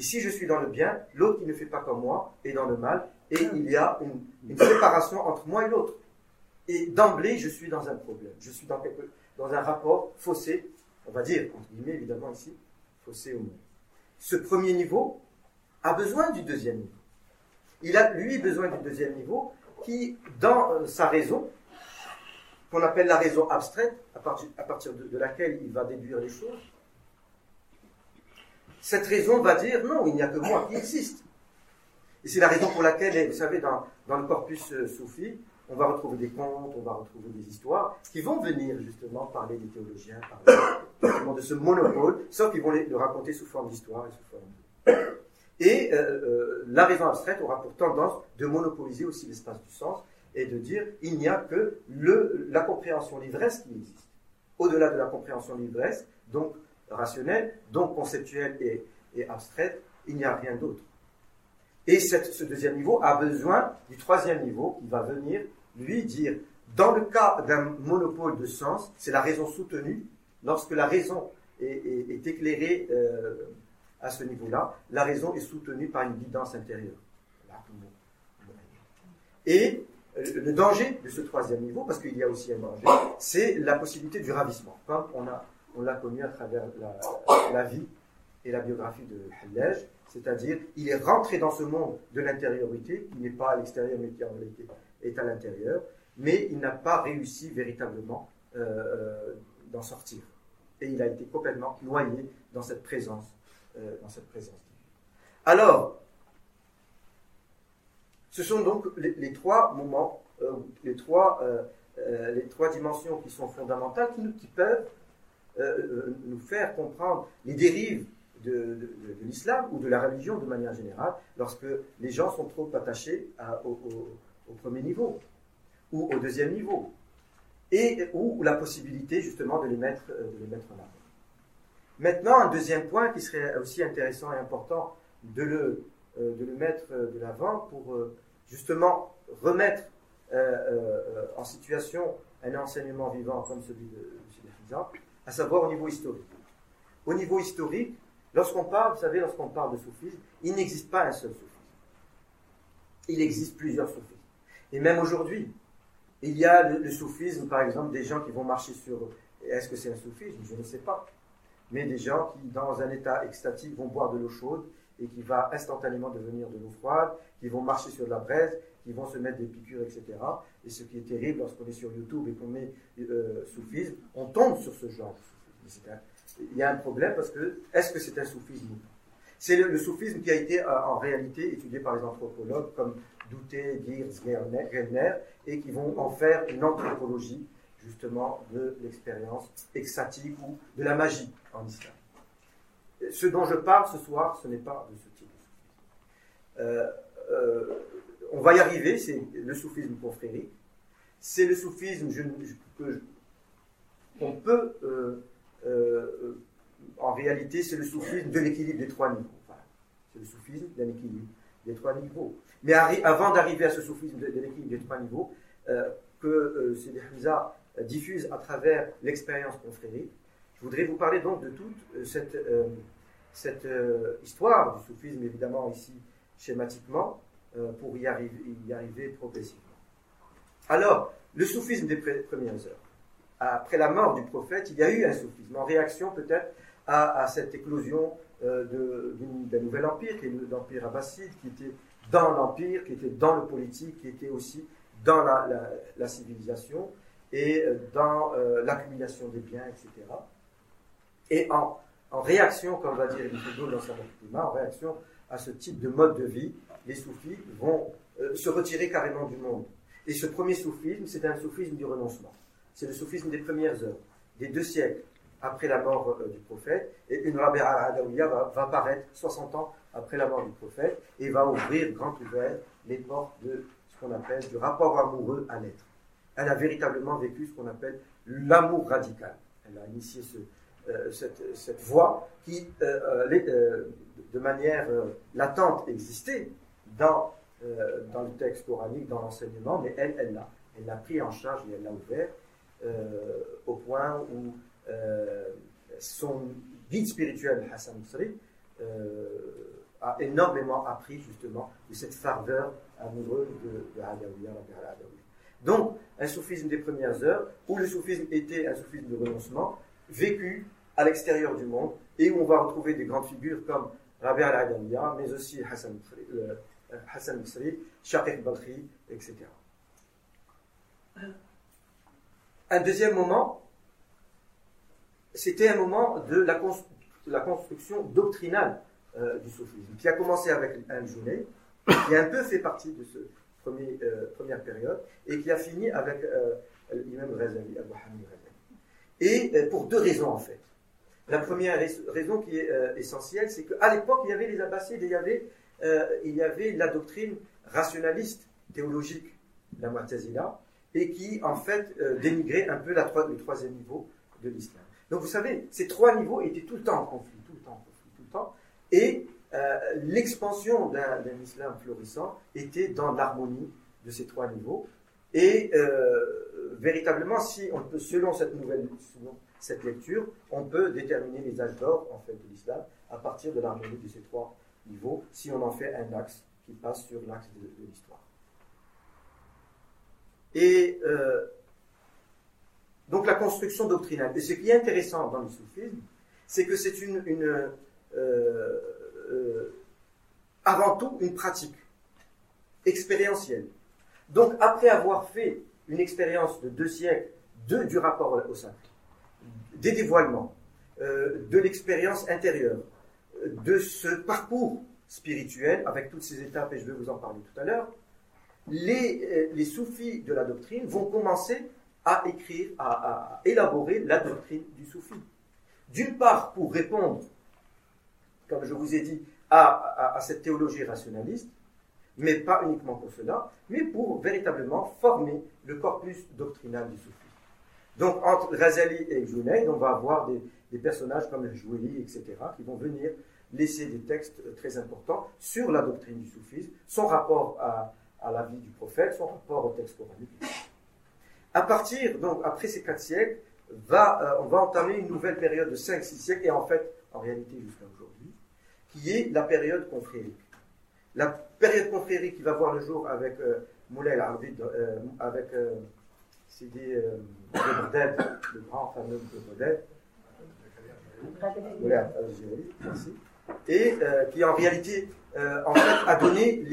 Si je suis dans le bien, l'autre qui ne fait pas comme moi est dans le mal, et il y a une, séparation entre moi et l'autre. Et d'emblée, je suis dans un problème. Je suis dans, quelque, dans un rapport faussé, on va dire, entre guillemets évidemment ici, faussé au monde. Ce premier niveau a besoin du deuxième niveau. Il a, lui, besoin du deuxième niveau qui, dans euh, sa raison, qu'on appelle la raison abstraite, à partir, à partir de, laquelle il va déduire les choses, cette raison va dire non, il n'y a que moi qui existe. Et c'est la raison pour laquelle, vous savez, dans, le corpus euh, soufi, on va retrouver des contes, on va retrouver des histoires qui vont venir justement parler des théologiens, parler de ce monopole, sauf qu'ils vont le raconter sous forme d'histoire et sous forme de... Et euh, euh, la raison abstraite aura pour tendance de monopoliser aussi l'espace du sens et de dire il n'y a que le, la compréhension l'ivresse qui existe. Au-delà de la compréhension l'ivresse, donc rationnelle, donc conceptuelle et, et abstraite, il n'y a rien d'autre. Et ce deuxième niveau a besoin du troisième niveau qui va venir lui dire, dans le cas d'un monopole de sens, c'est la raison soutenue, lorsque la raison est éclairée euh, à ce niveau-là, la raison est soutenue par une guidance intérieure. Et euh, le danger de ce troisième niveau, parce qu'il y a aussi un danger, c'est la possibilité du ravissement, comme on a on l'a connu à travers la, vie et la biographie de Hallej, c'est-à-dire il est rentré dans ce monde de l'intériorité, qui n'est pas à l'extérieur mais qui en réalité est à l'intérieur, mais il n'a pas réussi véritablement euh, euh, d'en sortir. Et il a été complètement noyé dans cette présence euh, dans cette présence Alors, ce sont donc les, trois moments, euh, les, trois, les trois dimensions qui sont fondamentales, qui peuvent nous faire comprendre les dérives de, l'islam ou de la religion de manière générale, lorsque les gens sont trop attachés au, premier niveau ou au deuxième niveau, et ou la possibilité justement de les mettre, euh, de les mettre en avant. Maintenant, un deuxième point qui serait aussi intéressant et important de le, euh, de le mettre euh, de l'avant pour justement remettre en situation un enseignement vivant comme celui de M. à savoir au niveau historique. Au niveau historique, Lorsqu'on parle, vous savez, lorsqu'on parle de soufisme, il n'existe pas un seul soufisme. Il existe plusieurs soufismes. Et même aujourd'hui, il y a le, soufisme, par exemple, des gens qui vont marcher sur. Est-ce que c'est un soufisme? Je ne sais pas. Mais des gens qui, dans un état extatique, vont boire de l'eau chaude et qui va instantanément devenir de l'eau froide, qui vont marcher sur de la braise, qui vont se mettre des piqûres, etc. Et ce qui est terrible lorsqu'on est sur YouTube et qu'on met euh, soufisme, on tombe sur ce genre de soufisme il y a un problème parce que est-ce que c'est un soufisme C'est le, soufisme qui a été euh, en réalité étudié par les anthropologues comme Douté, Geertz, Gellner, et qui vont en faire une anthropologie justement de l'expérience extatique ou de la magie en islam. Ce dont je parle ce soir, ce n'est pas de ce type de soufisme. Euh, euh, on va y arriver, c'est le soufisme confrérique. C'est le soufisme qu'on peut euh, en réalité, c'est le soufisme de l'équilibre des trois niveaux. c'est le soufisme d'un équilibre des trois niveaux. Mais avant d'arriver à ce soufisme de, l'équilibre des trois niveaux, euh, que euh, Sidi Hamza diffuse à travers l'expérience confrérique, je voudrais vous parler donc de toute euh, cette histoire du soufisme, évidemment ici schématiquement, pour y arriver, progressivement. Alors, le soufisme des premières heures après la mort du prophète, il y a eu un soufisme, en réaction peut-être à, cette éclosion euh, d'un nouvel empire, qui est l'empire abbasside, qui était dans l'empire, qui était dans le politique, qui était aussi dans la, civilisation et euh, dans euh, l'accumulation des biens, etc. Et en, réaction, comme va dire Ibn dans sa en réaction à ce type de mode de vie, les soufis vont se retirer carrément du monde. Et ce premier soufisme, c'est un soufisme du renoncement c'est le soufisme des premières heures, des deux siècles après la mort euh, du prophète, et une Rabi al-Adawiya va, va, apparaître 60 ans après la mort du prophète et va ouvrir grand ouvert les portes de ce qu'on appelle du rapport amoureux à l'être. Elle a véritablement vécu ce qu'on appelle l'amour radical. Elle a initié euh, cette, voie qui, euh, de manière latente, existait dans, dans le texte coranique, dans l'enseignement, mais elle, elle l'a. Elle l'a pris en charge et elle l'a ouvert. Euh, au point où euh, son guide spirituel, Hassan Mousri, euh, a énormément appris justement de cette ferveur amoureuse de, de Donc, un soufisme des premières heures, où le soufisme était un soufisme de renoncement, vécu à l'extérieur du monde, et où on va retrouver des grandes figures comme Rabi al-Adawiya, mais aussi Hassan Mousri, Shaqiq Balkhi, etc. Un deuxième moment, c'était un moment de la, construction doctrinale euh, du soufisme, qui a commencé avec Al-Junayd, qui a un peu fait partie de cette euh, première période, et qui a fini avec euh, l'imam Ghazali, Abu Hamid Ghazali. Et pour deux raisons en fait. La première raison qui est essentielle, c'est qu'à l'époque, il y avait les Abbasides, il y avait, il y avait la doctrine rationaliste, théologique, la Mu'tazila, et qui, en fait, euh, dénigrait un peu le troisième niveau de l'islam. Donc, vous savez, ces trois niveaux étaient tout le temps en conflit, tout le temps en conflit, tout le temps. Et euh, l'expansion d'un islam florissant était dans l'harmonie de ces trois niveaux. Et euh, véritablement, si selon cette nouvelle, selon cette lecture, on peut déterminer les âges d'or en fait de l'islam à partir de l'harmonie de ces trois niveaux, si on en fait un axe qui passe sur l'axe de l'histoire. Et euh, donc la construction doctrinale. Et ce qui est intéressant dans le soufisme, c'est que c'est une, euh, euh, avant tout une pratique expérientielle. Donc après avoir fait une expérience de deux siècles de, du rapport au sacré, des dévoilements, de l'expérience intérieure, de ce parcours spirituel avec toutes ces étapes, et je vais vous en parler tout à l'heure, les, euh, soufis de la doctrine vont commencer à écrire, à, élaborer la doctrine du soufi. D'une part, pour répondre comme je vous ai dit, à, cette théologie rationaliste, mais pas uniquement pour cela, mais pour véritablement former le corpus doctrinal du soufisme. Donc entre Razali et Junaid, on va avoir des, personnages comme el Joueli, etc., qui vont venir laisser des textes très importants sur la doctrine du soufisme, son rapport à, à la vie du prophète, son rapport au texte coranique. À partir, donc, après ces quatre siècles, va, euh, on va entamer une nouvelle période de 5-6 siècles, et en fait, en réalité jusqu'à aujourd'hui, qui est la période confrérique. La période confrérique qui va voir le jour avec euh, Moulay al-Arvid, euh, avec euh, Sidi euh, le grand fameux de Moulay merci, et euh, qui en réalité, fait, a donné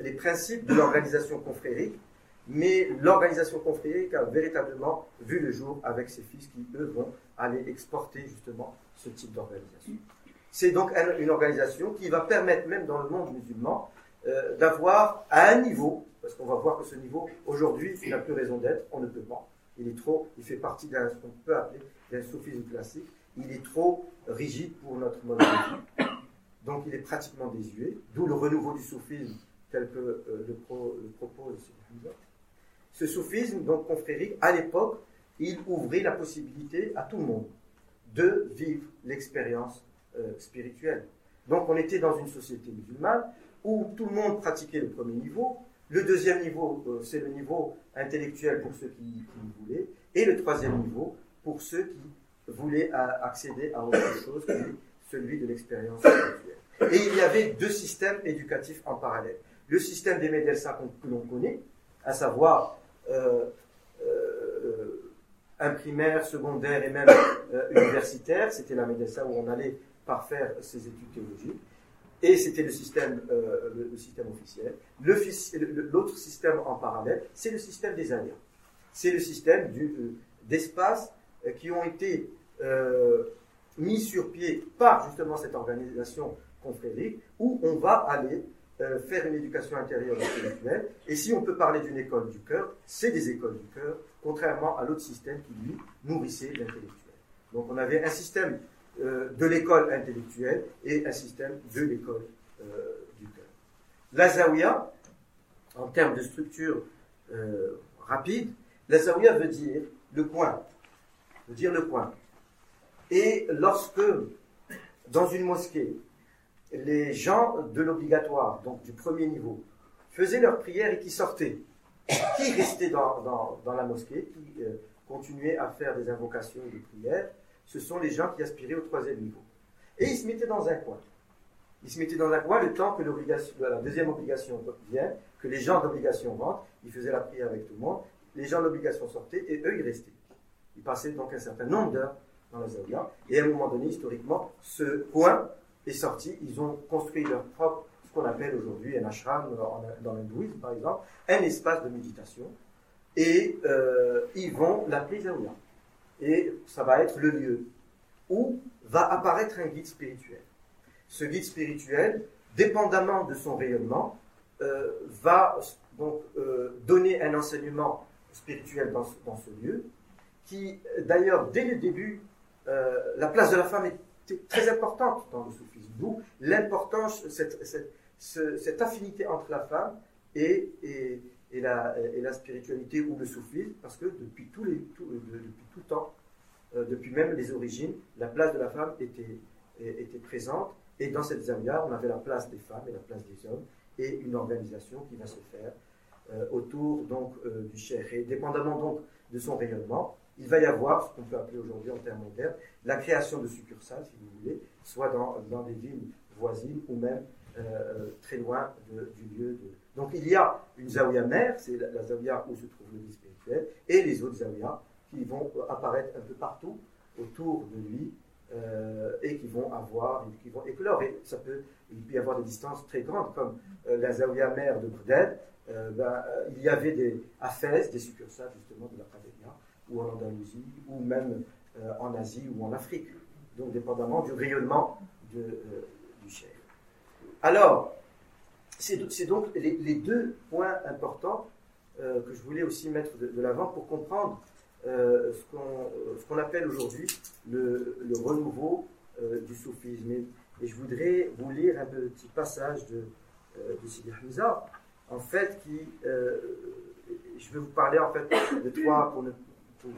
les principes de l'organisation confrérique mais l'organisation confrérique a véritablement vu le jour avec ses fils qui, eux, vont aller exporter justement ce type d'organisation. C'est donc une organisation qui va permettre, même dans le monde musulman, euh, d'avoir à un niveau, parce qu'on va voir que ce niveau, aujourd'hui, il n'a plus raison d'être, on ne peut pas. Il est trop, il fait partie d'un, ce qu'on peut appeler d'un soufisme classique. Il est trop rigide pour notre vie. Donc il est pratiquement désuet, d'où le renouveau du soufisme tel que euh, le, pro, le propose ce soufisme, donc confrérique, à l'époque, il ouvrait la possibilité à tout le monde de vivre l'expérience euh, spirituelle. Donc on était dans une société musulmane où tout le monde pratiquait le premier niveau, le deuxième niveau, euh, c'est le niveau intellectuel pour ceux qui, qui voulaient, et le troisième niveau pour ceux qui voulaient accéder à autre chose que celui de l'expérience spirituelle. Et il y avait deux systèmes éducatifs en parallèle. Le système des médecins que l'on connaît, à savoir euh, euh, un primaire, secondaire et même euh, universitaire. C'était la médecine où on allait parfaire ses études théologiques. Et c'était le système, le, système officiel. L'autre système en parallèle, c'est le système des alliés. C'est le système d'espaces qui ont été mis sur pied par justement cette organisation confrérique où on va aller euh, faire une éducation intérieure spirituelle. Et si on peut parler d'une école du cœur, c'est des écoles du cœur, contrairement à l'autre système qui, lui, nourrissait l'intellectuel. Donc on avait un système euh, de l'école intellectuelle et un système de l'école euh, du cœur. La zawiya, en termes de structure rapide, la zawiya veut dire le coin, veut dire le coin. Et lorsque, dans une mosquée, les gens de l'obligatoire, donc du premier niveau, faisaient leur prière et qui sortaient. Qui restaient dans, dans, la mosquée, qui euh, continuaient à faire des invocations et des prières, ce sont les gens qui aspiraient au troisième niveau. Et ils se mettaient dans un coin. Ils se mettaient dans un coin le temps que la deuxième obligation vienne, que les gens d'obligation rentrent, ils faisaient la prière avec tout le monde, les gens d'obligation sortaient et eux ils restaient. Ils passaient donc un certain nombre d'heures dans la zawiya. Et à un moment donné, historiquement, ce coin est sorti, ils ont construit leur propre, ce qu'on appelle aujourd'hui un ashram dans l'hindouisme par exemple, un espace de méditation, et euh, ils vont l'appeler Zaouya. Et ça va être le lieu où va apparaître un guide spirituel. Ce guide spirituel, dépendamment de son rayonnement, euh, va donc euh, donner un enseignement spirituel dans dans ce lieu, qui d'ailleurs dès le début, la place de la femme est très importante dans le soufisme. D'où l'importance, cette, cette, affinité entre la femme et, et, la, et, la, spiritualité ou le soufisme, parce que depuis tout, les, tout, euh, depuis tout temps, euh, depuis même les origines, la place de la femme était, était présente. Et dans cette zawiya, on avait la place des femmes et la place des hommes, et une organisation qui va se faire euh, autour donc du cher. Et dépendamment donc de son rayonnement, il va y avoir ce qu'on peut appeler aujourd'hui en termes modernes la création de succursales, si vous voulez, soit dans, dans des villes voisines ou même euh, euh, très loin du lieu de. Donc il y a une zawiya mère, c'est la, zawiya où se trouve le vie spirituel, et les autres zawiyas qui vont apparaître un peu partout autour de lui euh, et qui vont avoir, qui vont éclore. Et ça peut, il peut y avoir des distances très grandes, comme la zawiya mère de Brded, ben, il y avait des, à des succursales justement de la Qadélia, ou en Andalousie, ou même euh, en Asie ou en Afrique, donc dépendamment du rayonnement euh, du chef. Alors, c'est donc les, deux points importants euh, que je voulais aussi mettre de, l'avant pour comprendre ce qu'on appelle aujourd'hui le, renouveau du soufisme. Et je voudrais vous lire un petit passage de, de Sidi Hamza, en fait, qui. Je vais vous parler en fait de trois pour ne,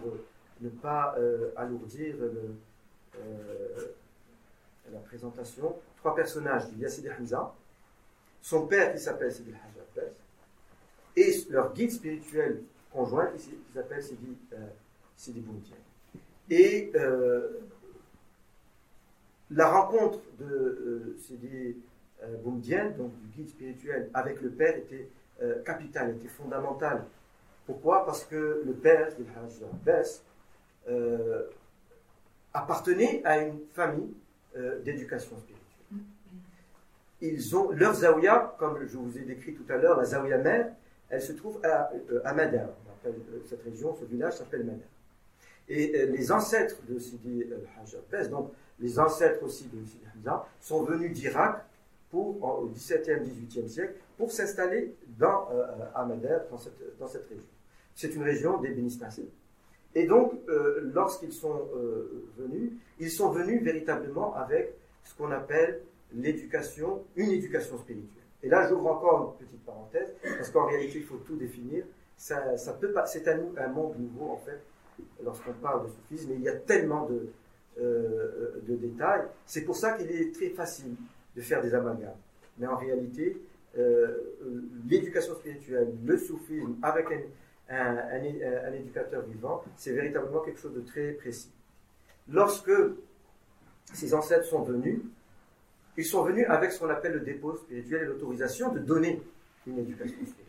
pour ne pas euh, alourdir le, la présentation. Trois personnages. Il y a Sidi Hamza, son père qui s'appelle Sidi Hajj et leur guide spirituel conjoint qui s'appelle Sidi, Sidi Boumtien. Et la rencontre de euh, Sidi euh, Boumdien, donc du guide spirituel, avec le père était euh, capitale, était fondamentale. Pourquoi? Parce que le père, le Hajj euh, appartenait à une famille d'éducation spirituelle. Ils ont leur zawiya, comme je vous ai décrit tout à l'heure, la zawiya mère, elle se trouve à, à Madar. Cette région, ce village s'appelle Madar. Et les ancêtres de Sidi Hajj donc les ancêtres aussi de Sidi Hamza, sont venus d'Irak au XVIIe, XVIIIe siècle pour s'installer dans, euh, à Madère, dans cette, dans cette région. C'est une région des Bénistacés. Et donc, euh, lorsqu'ils sont euh, venus, ils sont venus véritablement avec ce qu'on appelle l'éducation, une éducation spirituelle. Et là, j'ouvre encore une petite parenthèse, parce qu'en réalité, il faut tout définir. Ça, ça peut pas, c'est un, un monde nouveau, en fait, lorsqu'on parle de soufisme, mais il y a tellement de, euh, de détails. C'est pour ça qu'il est très facile de faire des amalgames. Mais en réalité, l'éducation spirituelle, le soufisme, avec un, un, éducateur vivant, c'est véritablement quelque chose de très précis. Lorsque ces ancêtres sont venus, ils sont venus avec ce qu'on appelle le dépôt spirituel et l'autorisation de donner une éducation spirituelle.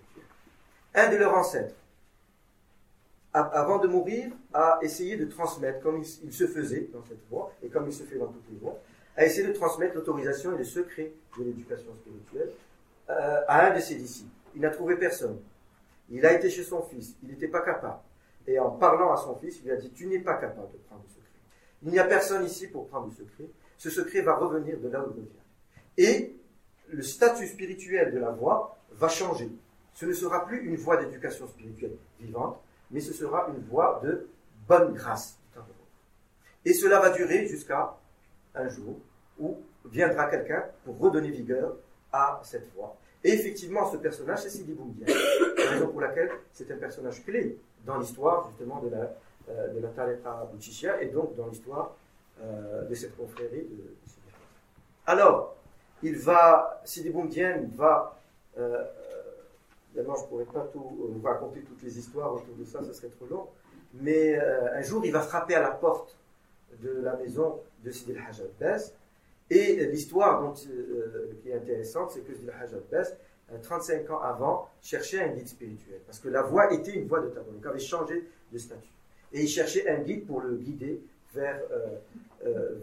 Un de leurs ancêtres, avant de mourir, a essayé de transmettre, comme il, se faisait dans cette voie, et comme il se fait dans toutes les voies, a essayé de transmettre l'autorisation et le secret de l'éducation spirituelle euh, à un de ses disciples. Il n'a trouvé personne. Il a été chez son fils, il n'était pas capable. Et en parlant à son fils, il lui a dit, tu n'es pas capable de prendre le secret. Il n'y a personne ici pour prendre le secret. Ce secret va revenir de là où il vient. Et le statut spirituel de la voie va changer. Ce ne sera plus une voie d'éducation spirituelle vivante, mais ce sera une voie de bonne grâce. Et cela va durer jusqu'à un jour où viendra quelqu'un pour redonner vigueur à cette voie. Et effectivement, ce personnage, c'est Sidi Boumbia. Raison pour laquelle c'est un personnage clé dans l'histoire, justement, de la, euh, de la Tariqa et donc dans l'histoire euh, de cette confrérie de, Alors, il va, Sidi Boumbien va euh, Évidemment, je ne pourrais pas tout euh, vous raconter toutes les histoires autour de ça, ça serait trop long. Mais euh, un jour, il va frapper à la porte de la maison de Sidi al-Hajj. Et l'histoire euh, qui est intéressante, c'est que Sidi al-Hajj 35 ans avant, cherchait un guide spirituel. Parce que la voie était une voie de. Donc, il avait changé de statut. Et il cherchait un guide pour le guider vers,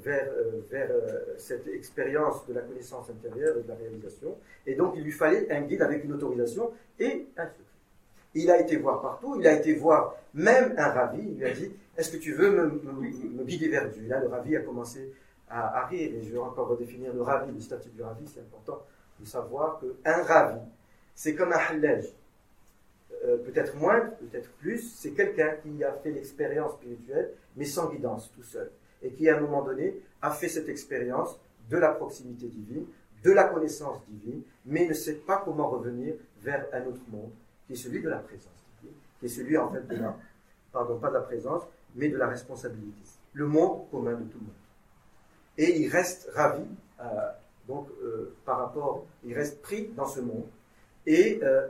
vers, vers cette expérience de la connaissance intérieure et de la réalisation. Et donc, il lui fallait un guide avec une autorisation et un secret. Il a été voir partout, il a été voir même un ravi, il lui a dit Est-ce que tu veux me, guider vers Dieu? Là, le ravi a commencé à, rire, et je vais encore redéfinir le ravi, le statut du ravi, c'est important de savoir qu'un ravi, c'est comme un hallaj. Euh, peut-être moins, peut-être plus, c'est quelqu'un qui a fait l'expérience spirituelle, mais sans guidance, tout seul, et qui à un moment donné a fait cette expérience de la proximité divine, de la connaissance divine, mais ne sait pas comment revenir vers un autre monde, qui est celui de la présence qui est celui en fait de la, pardon, pas de la présence, mais de la responsabilité. Le monde commun de tout le monde. Et il reste ravi, euh, donc euh, par rapport, il reste pris dans ce monde, et euh,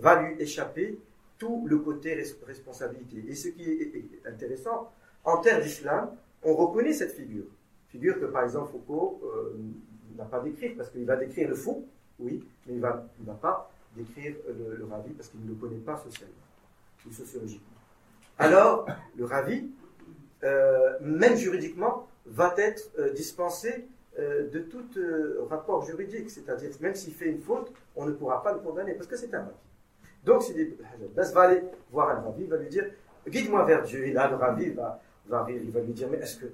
va lui échapper tout le côté responsabilité. Et ce qui est intéressant, en terre d'islam, on reconnaît cette figure. Figure que par exemple Foucault n'a pas décrire, parce qu'il va décrire le fou, oui, mais il ne va, va pas décrire le, ravi parce qu'il ne le connaît pas socialement ou sociologiquement. Alors, le ravi, euh, même juridiquement, va être euh, dispensé euh, de tout rapport juridique, c'est-à-dire même s'il fait une faute, on ne pourra pas le condamner parce que c'est un ravi. Donc, si Bas va aller voir un ravi, va lui dire Guide-moi vers Dieu. Et là, le ravi va, va, il va lui dire Mais est-ce que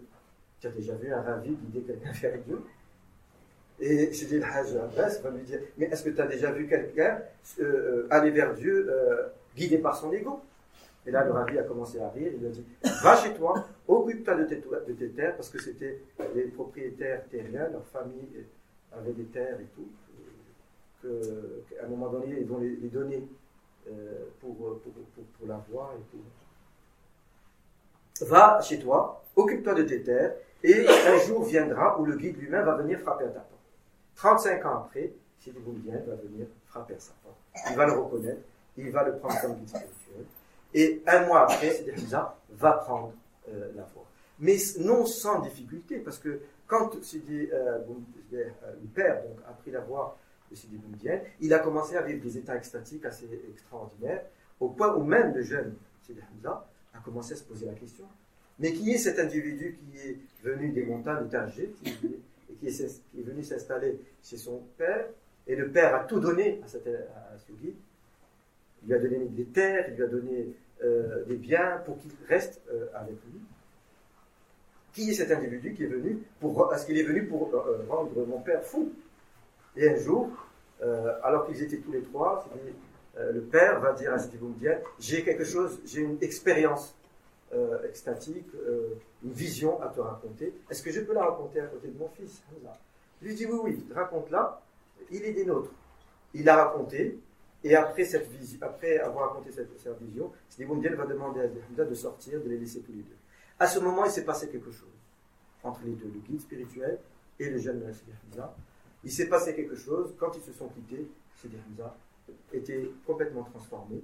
tu as déjà vu un ravi guider quelqu'un vers Dieu? Et Sidi Hajj Abbas va lui dire Mais est-ce que tu as déjà vu quelqu'un euh, aller vers Dieu euh, guidé par son ego? Et là, le rabbi a commencé à rire. Il a dit Va chez toi, occupe-toi de tes, terres, parce que c'était les propriétaires terriens, leur famille avait des terres et tout, qu'à un moment donné, ils vont les, donner euh, pour, pour, pour, l'avoir et tout. Va chez toi, occupe-toi de tes terres, et un jour viendra où le guide lui-même va venir frapper à ta porte. 35 ans après, Sidi Boumdien va venir frapper à sa porte. Il va le reconnaître, il va le prendre comme guide spirituel. Et un mois après, Hamza va prendre euh, la voie. Mais non sans difficulté, parce que quand Sidi, euh, euh, le père a pris la voie de Sidi Boumdien, il a commencé à vivre des états extatiques assez extraordinaires, au point où même le jeune Sidi Hamza a commencé à se poser la question mais qui est cet individu qui est venu des montagnes Tanger et qui est, venu s'installer chez son père, et le père a tout donné à, ce guide. Il lui a donné des terres, il lui a donné euh, des biens pour qu'il reste euh, avec lui. Qui est cet individu qui est venu pour, Est-ce qu'il est venu pour euh, rendre mon père fou? Et un jour, alors qu'ils étaient tous les trois, le père va dire à Sidi j'ai quelque chose, j'ai une expérience extatique, une vision à te raconter. Est-ce que je peux la raconter à côté de mon fils? Il lui dit oui, oui, raconte-la. Il est des nôtres. Il l'a raconté, et après, cette vision, après avoir raconté cette, vision, Sidi va demander à Hamza de sortir, de les laisser tous les deux. À ce moment, il s'est passé quelque chose entre les deux, le guide spirituel et le jeune Sidi Hamza. Il s'est passé quelque chose quand ils se sont quittés. Sidi Hamza était complètement transformé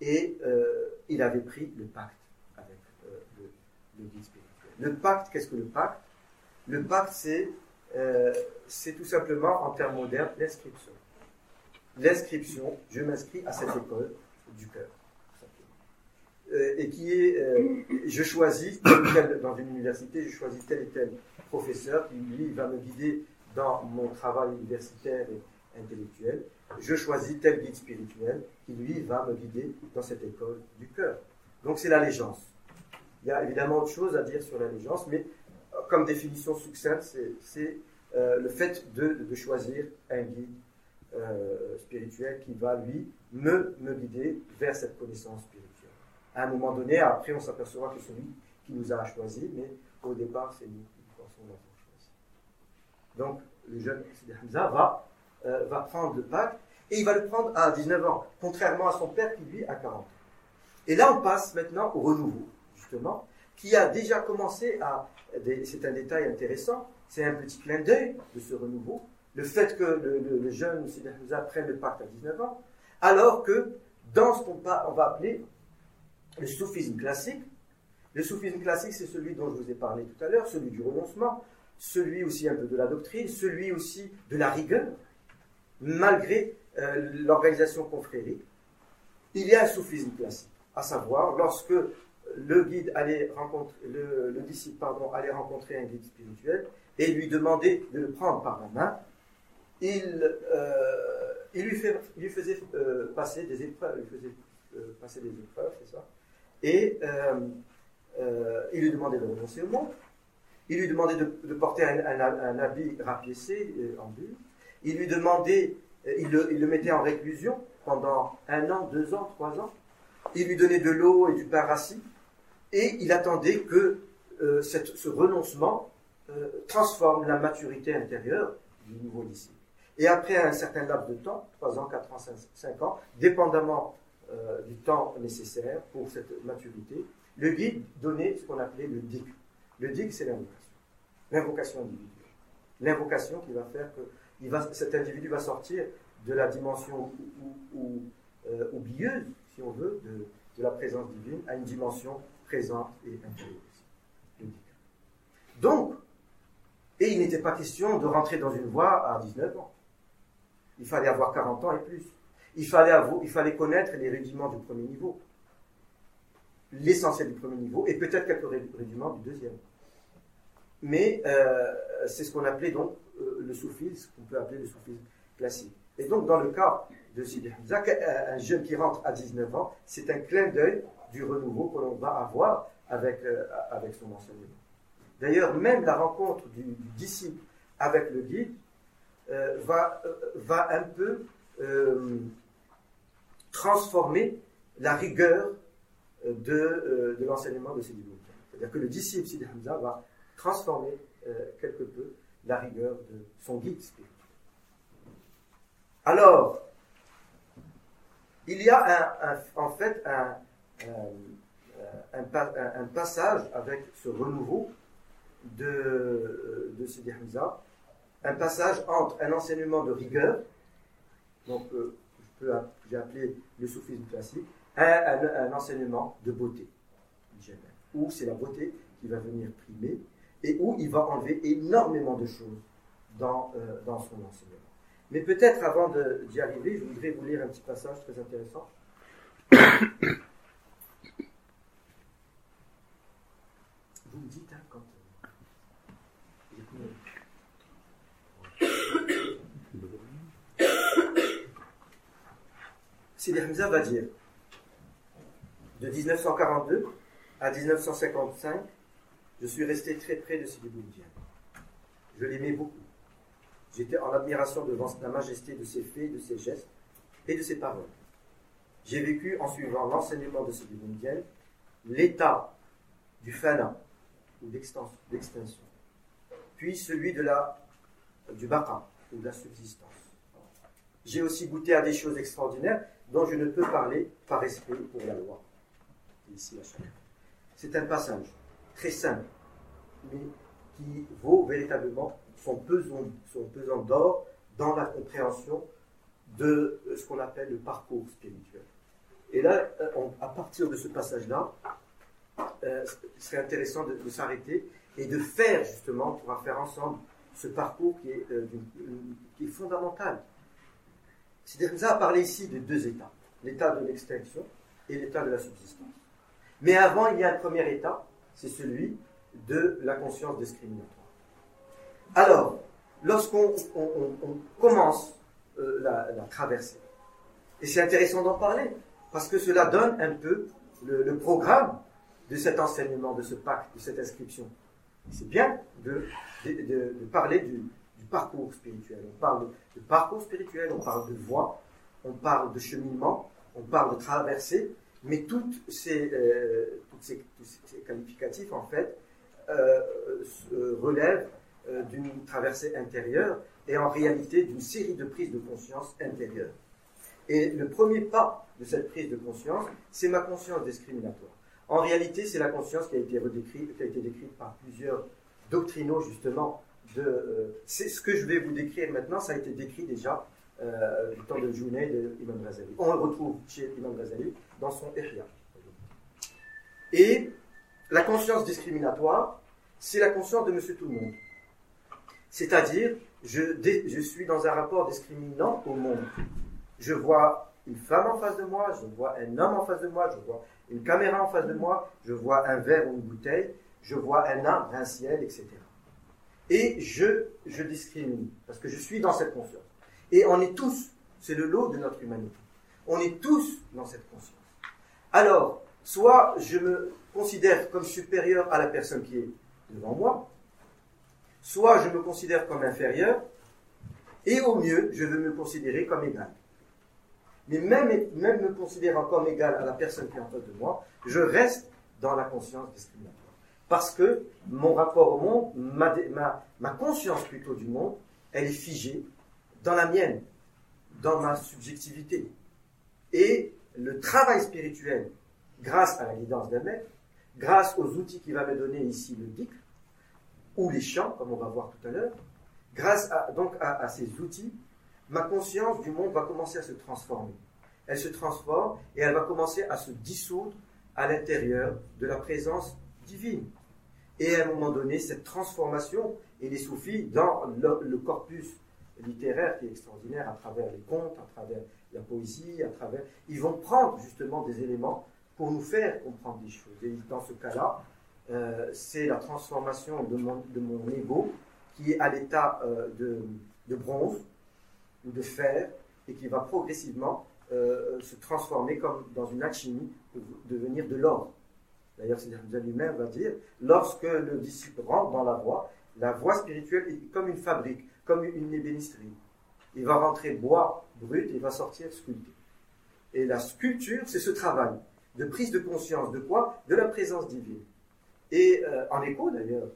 et euh, il avait pris le pacte le pacte, qu'est-ce que le pacte? Le pacte, c'est euh, c'est tout simplement, en termes modernes, l'inscription. L'inscription, je m'inscris à cette école du cœur. Euh, et qui est, euh, je choisis, dans une université, je choisis tel et tel professeur qui, lui, va me guider dans mon travail universitaire et intellectuel. Je choisis tel guide spirituel qui, lui, va me guider dans cette école du cœur. Donc c'est l'allégeance. Il y a évidemment autre chose à dire sur l'allégeance, mais euh, comme définition succincte, c'est le fait de, choisir un guide euh, spirituel qui va, lui, me, guider vers cette connaissance spirituelle. À un moment donné, après, on s'apercevra que c'est lui qui nous a choisis, mais au départ, c'est nous qui pensons l'avoir choisi. Donc, le jeune Sidi Hamza va, va prendre le pacte, et il va le prendre à 19 ans, contrairement à son père qui, lui, a 40 ans. Et là, on passe maintenant au renouveau qui a déjà commencé à... C'est un détail intéressant, c'est un petit clin d'œil de ce renouveau, le fait que le, jeune Sidi Hamza prenne le pacte à 19 ans, alors que dans ce qu'on va appeler le soufisme classique, le soufisme classique, c'est celui dont je vous ai parlé tout à l'heure, celui du renoncement, celui aussi un peu de la doctrine, celui aussi de la rigueur, malgré euh, l'organisation confrérique. Il y a un soufisme classique, à savoir lorsque le guide allait rencontrer, le, disciple pardon, allait rencontrer un guide spirituel et lui demander de le prendre par la main. Il, euh, il, lui, faisait euh, passer des épreuves, il faisait euh, passer des épreuves, c'est ça. Et il lui demandait de renoncer au monde. Il lui demandait de, porter un, habit rapiécé en bulle. Il lui demandait, il le, mettait en réclusion pendant un an, deux ans, trois ans. Il lui donnait de l'eau et du pain rassis et il attendait que ce renoncement transforme la maturité intérieure du nouveau disciple. Et après un certain laps de temps, 3 ans, 4 ans, 5 ans, dépendamment euh, du temps nécessaire pour cette maturité, le guide donnait ce qu'on appelait le dig. Le dig, c'est l'invocation. L'invocation individuelle. L'invocation qui va faire que cet individu va sortir de la dimension ou, oublieuse, si on veut, de, de la présence divine à une dimension présente et intérieure. Donc, et il n'était pas question de rentrer dans une voie à 19 ans. Il fallait avoir 40 ans et plus. Il fallait, avoir, il fallait connaître les rudiments du premier niveau, l'essentiel du premier niveau, et peut-être quelques rudiments du deuxième. Mais euh, c'est ce qu'on appelait donc euh, le soufisme, ce qu'on peut appeler le soufisme classique. Et donc, dans le cas de Sidi Hamza, un jeune qui rentre à 19 ans, c'est un clin d'œil du renouveau que l'on va avoir avec, euh, avec son enseignement. D'ailleurs, même la rencontre du, disciple avec le guide euh, va, euh, va un peu transformer la rigueur de, de l'enseignement de Sidi C'est-à-dire que le disciple Sidi Hamza va transformer euh, quelque peu la rigueur de son guide spirituel. Alors, il y a en fait un, un, passage avec ce renouveau de, de Sidi Hamza, un passage entre un enseignement de rigueur, donc euh, je peux j'ai appelé le soufisme classique, un, enseignement de beauté, où c'est la beauté qui va venir primer et où il va enlever énormément de choses dans, euh, dans son enseignement. Mais peut-être avant d'y arriver, je voudrais vous lire un petit passage très intéressant. vous me dites hein, quand. Sidi Hamza va dire de 1942 à 1955, je suis resté très près de Sidi Boumediene. Je l'aimais beaucoup. J'étais en admiration devant la majesté de ses faits, de ses gestes et de ses paroles. J'ai vécu en suivant l'enseignement de Sidi Boumediene l'état du fana, ou d'extinction, puis celui de la, du baqa, ou de la subsistance. J'ai aussi goûté à des choses extraordinaires dont je ne peux parler par respect pour la loi. C'est un passage très simple, mais qui vaut véritablement son pesant, son pesant d'or dans la compréhension de ce qu'on appelle le parcours spirituel. Et là, euh, à partir de ce passage-là, euh, serait intéressant de, s'arrêter et de faire justement, on va faire ensemble ce parcours qui est, euh, qui est fondamental. C'est-à-dire a parlé ici de deux états, l'état de l'extinction et l'état de la subsistance. Mais avant, il y a un premier état, c'est celui de la conscience discriminatoire. Alors, lorsqu'on commence euh, la, traversée, et c'est intéressant d'en parler, parce que cela donne un peu le programme de cet enseignement, de ce pacte, de cette inscription. C'est bien de, parler du, parcours spirituel. On parle de, parcours spirituel, on parle de voie, on parle de cheminement, on parle de traversée, mais toutes ces, euh, ces, qualificatifs, en fait, euh, relèvent euh, d'une traversée intérieure et en réalité d'une série de prises de conscience intérieures. Et le premier pas de cette prise de conscience, c'est ma conscience discriminatoire. En réalité, c'est la conscience qui a été qui a été décrite par plusieurs doctrinaux justement. Euh, c'est ce que je vais vous décrire maintenant, ça a été décrit déjà euh, du temps de Junaid de Ghazali. On le retrouve chez Imam Ghazali dans son Ihya. Et la conscience discriminatoire, c'est la conscience de Monsieur Tout le Monde. C'est-à-dire, je, je suis dans un rapport discriminant au monde. Je vois une femme en face de moi, je vois un homme en face de moi, je vois une caméra en face de moi, je vois un verre ou une bouteille, je vois un arbre, un ciel, etc. Et je, je discrimine, parce que je suis dans cette conscience. Et on est tous, c'est le lot de notre humanité, on est tous dans cette conscience. Alors, soit je me considère comme supérieur à la personne qui est devant moi, soit je me considère comme inférieur, et au mieux, je veux me considérer comme égal. Mais même, même me considérant comme égal à la personne qui est en face de moi, je reste dans la conscience discriminatoire. Parce que mon rapport au monde, ma, ma, ma conscience plutôt du monde, elle est figée dans la mienne, dans ma subjectivité. Et le travail spirituel, grâce à la guidance d'un maître, grâce aux outils qu'il va me donner ici, le DIC, ou les chants, comme on va voir tout à l'heure, grâce à, donc à ces outils, ma conscience du monde va commencer à se transformer. Elle se transforme et elle va commencer à se dissoudre à l'intérieur de la présence divine. Et à un moment donné, cette transformation, et les soufis, dans le, corpus littéraire qui est extraordinaire à travers les contes, à travers la poésie, à travers. Ils vont prendre justement des éléments pour nous faire comprendre des choses. Et dans ce cas-là, euh, c'est la transformation de mon, ego qui est à l'état euh, de, de, bronze, ou de fer et qui va progressivement euh, se transformer comme dans une alchimie devenir de l'or. D'ailleurs, c'est lui-même va dire, lorsque le disciple rentre dans la voie, la voie spirituelle est comme une fabrique, comme une ébénisterie. Il va rentrer bois brut il va sortir sculpté. Et la sculpture, c'est ce travail de prise de conscience de quoi? De la présence divine. Et euh, en écho d'ailleurs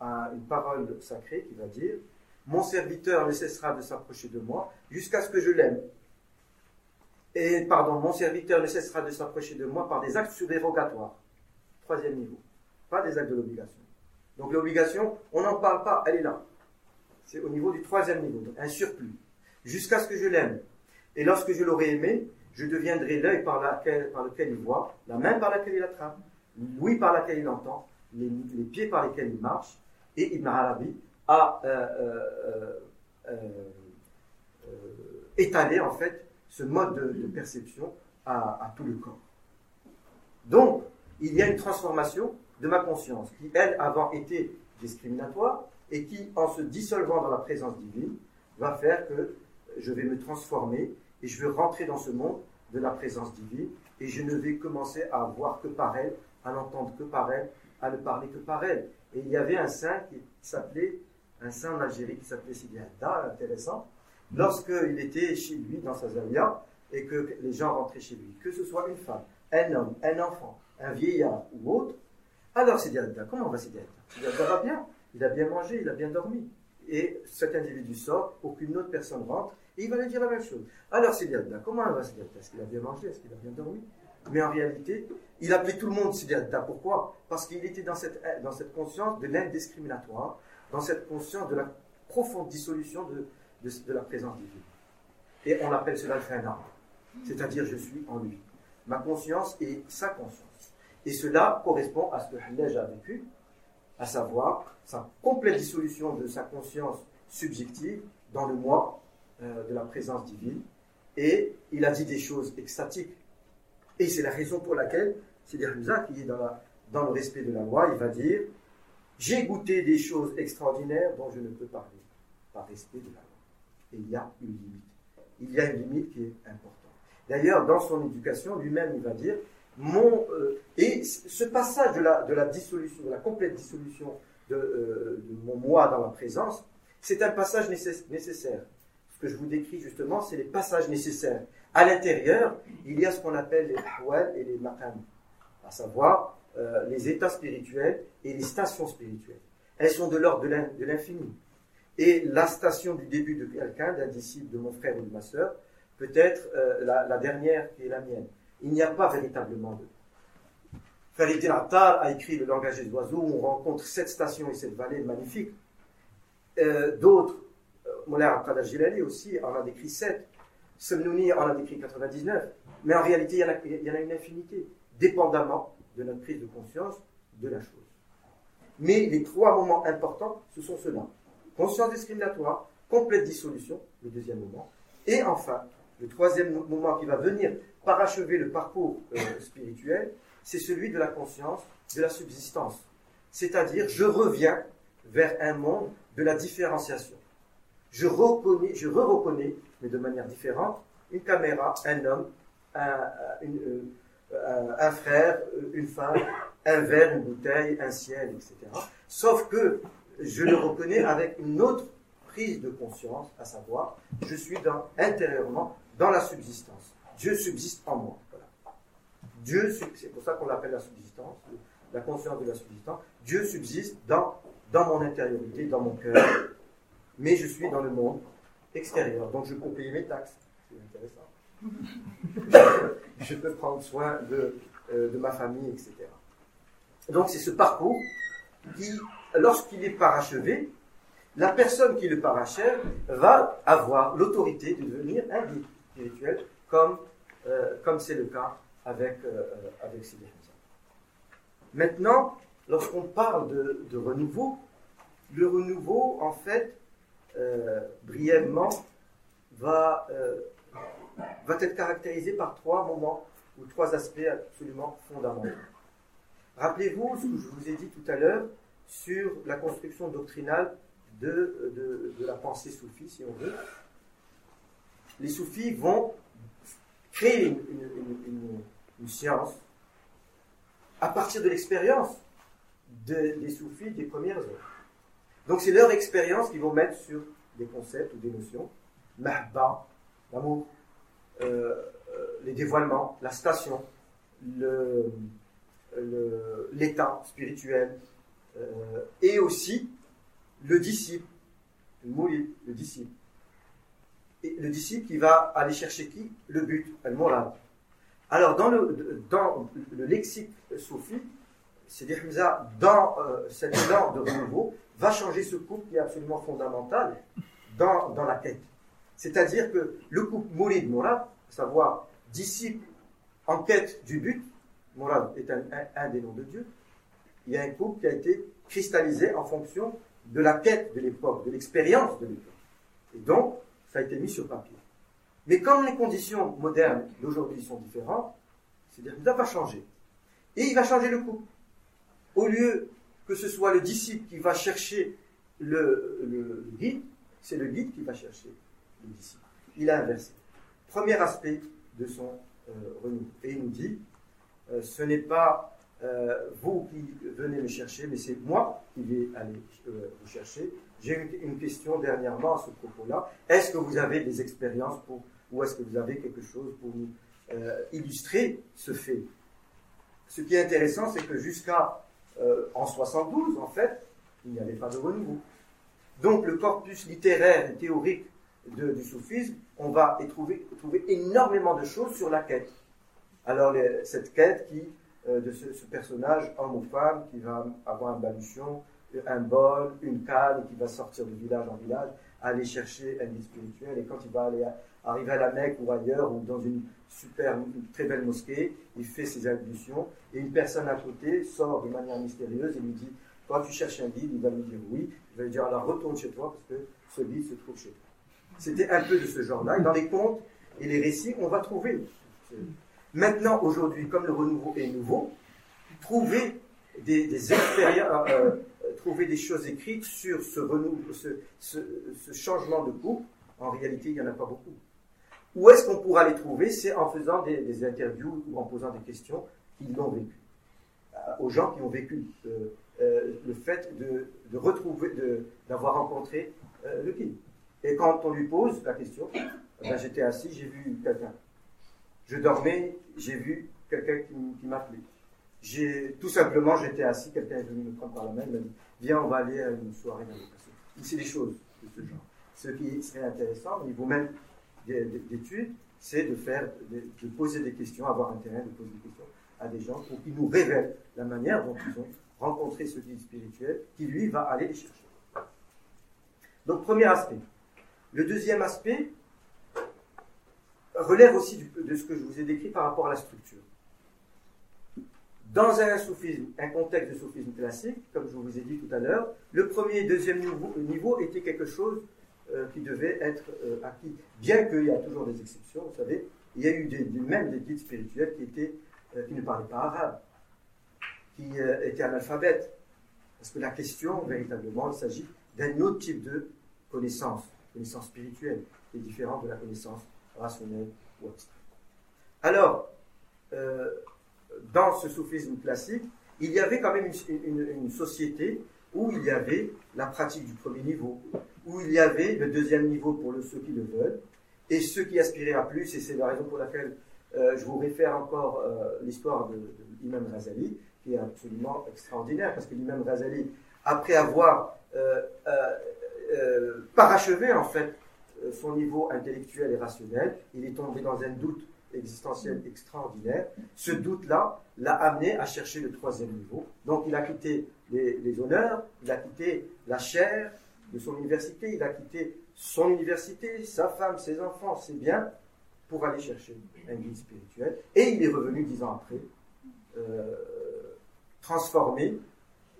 à une parole sacrée qui va dire Mon serviteur ne cessera de s'approcher de moi jusqu'à ce que je l'aime. Et pardon, mon serviteur ne cessera de s'approcher de moi par des actes surdérogatoires. Troisième niveau. Pas des actes de l'obligation. Donc l'obligation, on n'en parle pas, elle est là. C'est au niveau du troisième niveau, un surplus. Jusqu'à ce que je l'aime. Et lorsque je l'aurai aimé, je deviendrai l'œil par, lequel il voit, la main par laquelle il attrape, l'ouïe par laquelle il entend, les, pieds par lesquels il marche. Et Ibn Arabi a étalé en fait ce mode de, perception à, à, tout le corps. Donc, il y a une transformation de ma conscience qui, elle, avant été discriminatoire et qui, en se dissolvant dans la présence divine, va faire que je vais me transformer et je vais rentrer dans ce monde de la présence divine et je ne vais commencer à voir que par elle, à n'entendre que par elle, à ne parler que par elle. Et il y avait un saint qui s'appelait, un saint en Algérie qui s'appelait Sidi intéressant, lorsqu'il était chez lui dans sa zawiya et que les gens rentraient chez lui, que ce soit une femme, un homme, un enfant, un vieillard ou autre, alors Sidi comment va Sidi Sidi va bien, il a bien mangé, il a bien dormi. Et cet individu sort, aucune autre personne rentre, et il va lui dire la même chose. Alors Sidi comment va Sidi Est-ce qu'il a bien mangé Est-ce qu'il a bien dormi? Mais en réalité, il appelait tout le monde Sidi Pourquoi? Parce qu'il était dans cette, dans cette conscience de l'indiscriminatoire, dans cette conscience de la profonde dissolution de, de, la présence divine. Et on appelle cela le fin C'est-à-dire, je suis en lui. Ma conscience est sa conscience. Et cela correspond à ce que Hallej a vécu, à savoir sa complète dissolution de sa conscience subjective dans le moi euh, de la présence divine. Et il a dit des choses extatiques. Et c'est la raison pour laquelle Sidi Hamza, qui est dans, dans le respect de la loi, il va dire J'ai goûté des choses extraordinaires dont je ne peux parler, par respect de la loi et il y a une limite. Il y a une limite qui est importante. D'ailleurs, dans son éducation, lui-même, il va dire mon, euh, et ce passage de la, de la dissolution, de la complète dissolution de, euh, mon moi dans la présence, c'est un passage nécessaire. Ce que je vous décris justement, c'est les passages nécessaires. À l'intérieur, il y a ce qu'on appelle les ahwal et les maqam, à savoir euh, les états spirituels et les stations spirituelles. Elles sont de l'ordre de l'infini. Et la station du début de quelqu'un, d'un disciple, de mon frère ou de ma sœur, peut être la, dernière qui est la mienne. Il n'y a pas véritablement de. Farid Attar a écrit Le langage des oiseaux, où on rencontre cette station et cette vallée magnifique. Euh, D'autres, euh, Moulay Jilali aussi en a décrit sept. Semnouni en a décrit 99. Mais en réalité, il y en a une infinité, dépendamment de notre prise de conscience de la chose. Mais les trois moments importants, ce sont ceux-là conscience discriminatoire, complète dissolution, le deuxième moment, et enfin, le troisième moment qui va venir parachever le parcours euh, spirituel, c'est celui de la conscience de la subsistance. C'est-à-dire, je reviens vers un monde de la différenciation. Je reconnais, je re-reconnais, mais de manière différente, une caméra, un homme, un, euh, un frère, une femme, un verre, une bouteille, un ciel, etc. Sauf que je le reconnais avec une autre prise de conscience, à savoir, je suis dans, intérieurement dans la subsistance. Dieu subsiste en moi. Dieu, c'est pour ça qu'on l'appelle la subsistance, la conscience de la subsistance. Dieu subsiste dans, dans mon intériorité, dans mon cœur, mais je suis dans le monde extérieur. Donc je peux payer mes taxes. C'est intéressant. je peux prendre soin de, euh, de ma famille, etc. Donc c'est ce parcours qui lorsqu'il est parachevé, la personne qui le parachève va avoir l'autorité de devenir un guide spirituel, comme euh, comme c'est le cas avec, euh, avec Sidi Maintenant, lorsqu'on parle de, renouveau, le renouveau, en fait, euh, brièvement, va, va être caractérisé par trois moments ou trois aspects absolument fondamentaux. Rappelez-vous ce que je vous ai dit tout à l'heure, sur la construction doctrinale de, de, la pensée soufie, si on veut. Les soufis vont créer une, science à partir de l'expérience des soufis des premières heures. Donc c'est leur expérience qu'ils vont mettre sur des concepts ou des notions, mahba, l'amour, euh, euh, les dévoilements, la station, l'état spirituel, et aussi le disciple, le moulid, le disciple. Le disciple qui va aller chercher qui? Le but, le moral. Alors, dans le, dans le lexique soufi, c'est-à-dire dans euh, cet élan de renouveau, va changer ce couple qui est absolument fondamental dans, dans la quête. C'est-à-dire que le couple Moulid Mourad, à savoir disciple en quête du but, Mourad est un, un, des noms de Dieu, il y a un couple qui a été cristallisé en fonction de la quête de l'époque, de l'expérience de l'époque. Et donc, ça a été mis sur papier. Mais comme les conditions modernes d'aujourd'hui sont différentes, c'est-à-dire que ça va changer. Et il va changer le couple. Au lieu que ce soit le disciple qui va chercher le, guide, c'est le guide qui va chercher le disciple. Il a inversé. Premier aspect de son euh, renouveau. Et il nous dit, euh, ce n'est pas euh, vous qui venez me chercher, mais c'est moi qui vais aller vous chercher. J'ai une question dernièrement à ce propos-là. Est-ce que vous avez des expériences pour, ou est-ce que vous avez quelque chose pour nous illustrer ce fait? Ce qui est intéressant, c'est que jusqu'à euh, en 72, en fait, il n'y avait pas de renouveau. Donc le corpus littéraire et théorique du soufisme, on va y trouver, énormément de choses sur la quête. Alors cette quête qui, euh, de ce, personnage, homme ou femme, qui va avoir un baluchon, un bol, une canne, et qui va sortir de village en village, aller chercher un guide spirituel, et quand il va aller arriver à la Mecque ou ailleurs, ou dans une super, très belle mosquée, il fait ses ablutions, et une personne à côté sort de manière mystérieuse et lui dit, quand tu cherches un guide, il va lui dire oui, il va lui dire alors retourne chez toi, parce que ce guide se trouve chez toi. C'était un peu de ce genre-là, dans les contes et les récits, on va trouver. Maintenant, aujourd'hui, comme le renouveau est nouveau, trouver des, expériences, euh, euh, trouver des choses écrites sur ce, changement de couple, en réalité, il n'y en a pas beaucoup. Où est-ce qu'on pourra les trouver? C'est en faisant des, interviews ou en posant des questions qu'ils l'ont vécu. Euh, aux gens qui ont vécu le fait de, retrouver, d'avoir rencontré le guide. Et quand on lui pose la question, ben, j'étais assis, j'ai vu quelqu'un. Je dormais, j'ai vu quelqu'un qui, m'a appelé. J'ai, tout simplement, j'étais assis, quelqu'un est venu me prendre par la main, il m'a dit Viens, on va aller à une soirée d'invocation. C'est des choses de ce genre. Ce qui serait intéressant au niveau même d'études, c'est de, poser des questions, avoir intérêt de poser des questions à des gens pour qu'ils nous révèlent la manière dont ils ont rencontré ce guide spirituel qui, lui, va aller les chercher. Donc, premier aspect. Le deuxième aspect relève aussi de ce que je vous ai décrit par rapport à la structure. Dans un soufisme, un contexte de soufisme classique, comme je vous ai dit tout à l'heure, le premier et deuxième niveau, niveau était quelque chose euh, qui devait être euh, acquis. Bien qu'il y a toujours des exceptions, vous savez, il y a eu des, même des guides spirituels qui, étaient, euh, qui ne parlaient pas arabe, qui étaient analphabètes. Parce que la question, véritablement, il s'agit d'un autre type de connaissance, connaissance spirituelle, qui est différente de la connaissance rationnelle ou abstraite. Alors, dans ce soufisme classique, il y avait quand même une société où il y avait la pratique du premier niveau, où il y avait le deuxième niveau pour ceux qui le veulent, et ceux qui aspiraient à plus, et c'est la raison pour laquelle euh, je vous réfère encore euh, l'histoire de, l'imam Razali, qui est absolument extraordinaire, parce que l'imam Razali, après avoir euh, parachevé en fait son niveau intellectuel et rationnel, il est tombé dans un doute existentiel extraordinaire. Ce doute-là l'a amené à chercher le troisième niveau. Donc il a quitté les, les honneurs, il a quitté la chair, de son université, il a quitté son université, sa femme, ses enfants, ses biens, pour aller chercher un guide spirituel. Et il est revenu dix ans après, euh, transformé,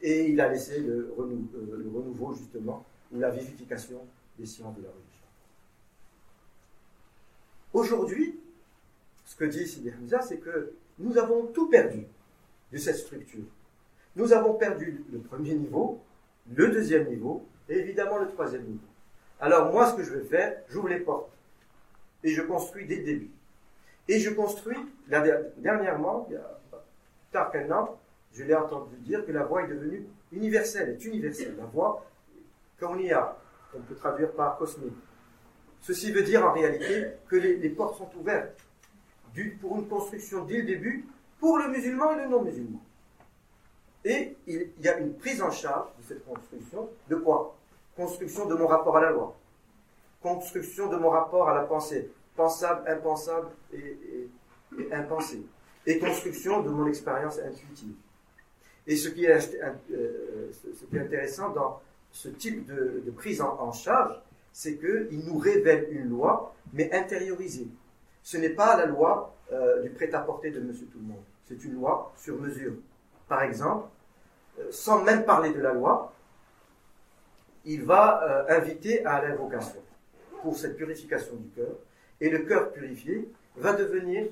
et il a laissé le, euh, le, renouveau, justement, ou la vivification des sciences de la religion. Aujourd'hui, ce que dit Sidi Hamza, c'est que nous avons tout perdu de cette structure. Nous avons perdu le premier niveau, le deuxième niveau, et évidemment le troisième niveau. Alors moi, ce que je vais faire, j'ouvre les portes et je construis dès le début. Et je construis, dernièrement, il y a tard qu'un an, je l'ai entendu dire que la voix est devenue universelle, est universelle. La voix, a, on peut traduire par cosmique. Ceci veut dire en réalité que les, portes sont ouvertes pour une construction dès le début pour le musulman et le non-musulman. Et il y a une prise en charge de cette construction. De quoi? Construction de mon rapport à la loi. Construction de mon rapport à la pensée. Pensable, impensable et, et. Et construction de mon expérience intuitive. Et ce qui est, euh, ce qui est intéressant dans ce type de, prise en, charge, c'est qu'il nous révèle une loi, mais intériorisée. Ce n'est pas la loi euh, du prêt-à-porter de Monsieur Tout-le-Monde. C'est une loi sur mesure. Par exemple, euh, sans même parler de la loi, il va euh, inviter à l'invocation pour cette purification du cœur. Et le cœur purifié va devenir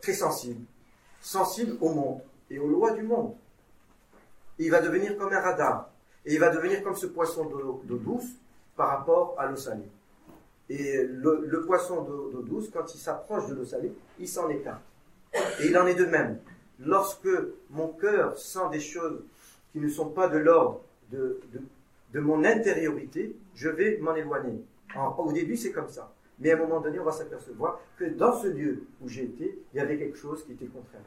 très sensible, sensible au monde et aux lois du monde. il va devenir comme un radar. Et il va devenir comme ce poisson d'eau douce par rapport à l'eau salée. Et le, poisson d'eau douce, quand il s'approche de l'eau salée, il s'en éteint. Et il en est de même. Lorsque mon cœur sent des choses qui ne sont pas de l'ordre de, de, mon intériorité, je vais m'en éloigner. au début, c'est comme ça. Mais à un moment donné, on va s'apercevoir que dans ce lieu où j'ai été, il y avait quelque chose qui était contraire.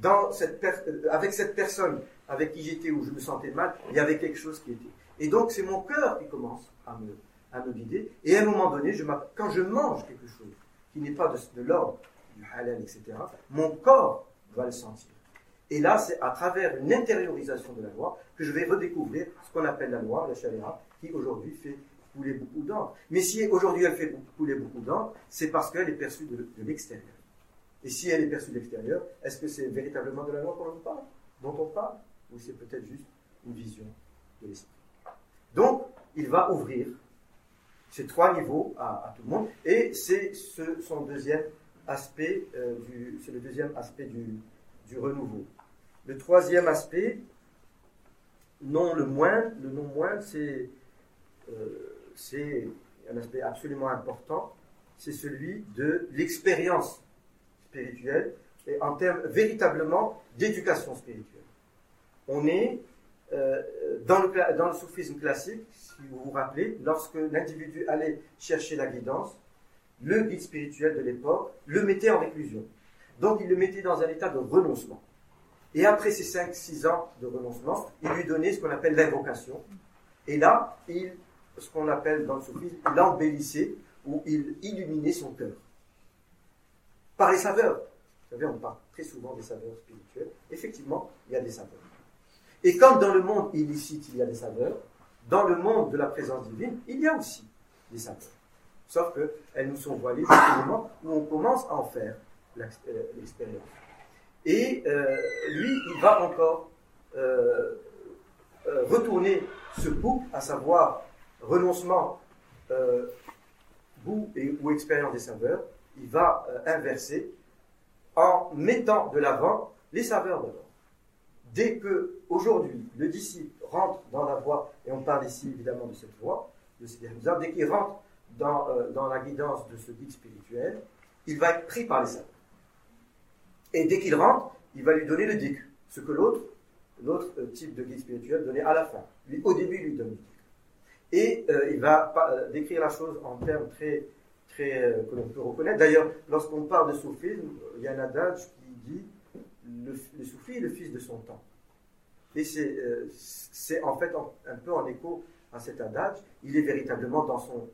Dans cette euh, avec cette personne avec qui j'étais, où je me sentais mal, il y avait quelque chose qui était. Et donc, c'est mon cœur qui commence à me, guider. Et à un moment donné, quand je mange quelque chose qui n'est pas de, l'ordre du halal, etc., mon corps va le sentir. Et là, c'est à travers une intériorisation de la loi que je vais redécouvrir ce qu'on appelle la loi, la charia, qui aujourd'hui fait couler beaucoup d'encre. Mais si aujourd'hui elle fait couler beaucoup d'encre, c'est parce qu'elle est perçue de, l'extérieur. Et si elle est perçue de l'extérieur, est-ce que c'est véritablement de la loi parle, dont on parle Ou c'est peut-être juste une vision de l'esprit? Donc, il va ouvrir ces trois niveaux à, tout le monde. Et c'est ce, son deuxième aspect, euh, c'est le deuxième aspect du, du, renouveau. Le troisième aspect, non le moins, le non moins, c'est, euh, c'est un aspect absolument important, c'est celui de l'expérience spirituelle et en termes véritablement d'éducation spirituelle. On est euh, dans, le, soufisme classique, si vous vous rappelez, lorsque l'individu allait chercher la guidance, le guide spirituel de l'époque le mettait en réclusion. Donc il le mettait dans un état de renoncement. Et après ces 5-6 ans de renoncement, il lui donnait ce qu'on appelle l'invocation. Et là, il, ce qu'on appelle dans le soufisme, l'embellissait ou il illuminait son cœur. Par les saveurs. Vous savez, on parle très souvent des saveurs spirituelles. Effectivement, il y a des saveurs. Et comme dans le monde illicite, il y a des saveurs, dans le monde de la présence divine, il y a aussi des saveurs. Sauf qu'elles nous sont voilées au moment où on commence à en faire euh, l'expérience. Et euh, lui, il va encore euh, retourner ce bout, à savoir renoncement, goût et, ou expérience des saveurs, il va inverser en mettant de l'avant les saveurs d'abord dès que, aujourd'hui, le disciple rentre dans la voie, et on parle ici évidemment de cette voie, de dès qu'il rentre dans, euh, dans, la guidance de ce guide spirituel, il va être pris par les saints. Et dès qu'il rentre, il va lui donner le décu, ce que l'autre, l'autre euh, type de guide spirituel donnait à la fin. Lui, au début, il lui donne le décu. Et euh, il va décrire la chose en termes très, très que l'on peut reconnaître. D'ailleurs, lorsqu'on parle de soufisme, il y a un adage qui dit le, le soufi est le fils de son temps. Et c'est euh, en fait un peu en écho à cet adage. Il est véritablement dans son,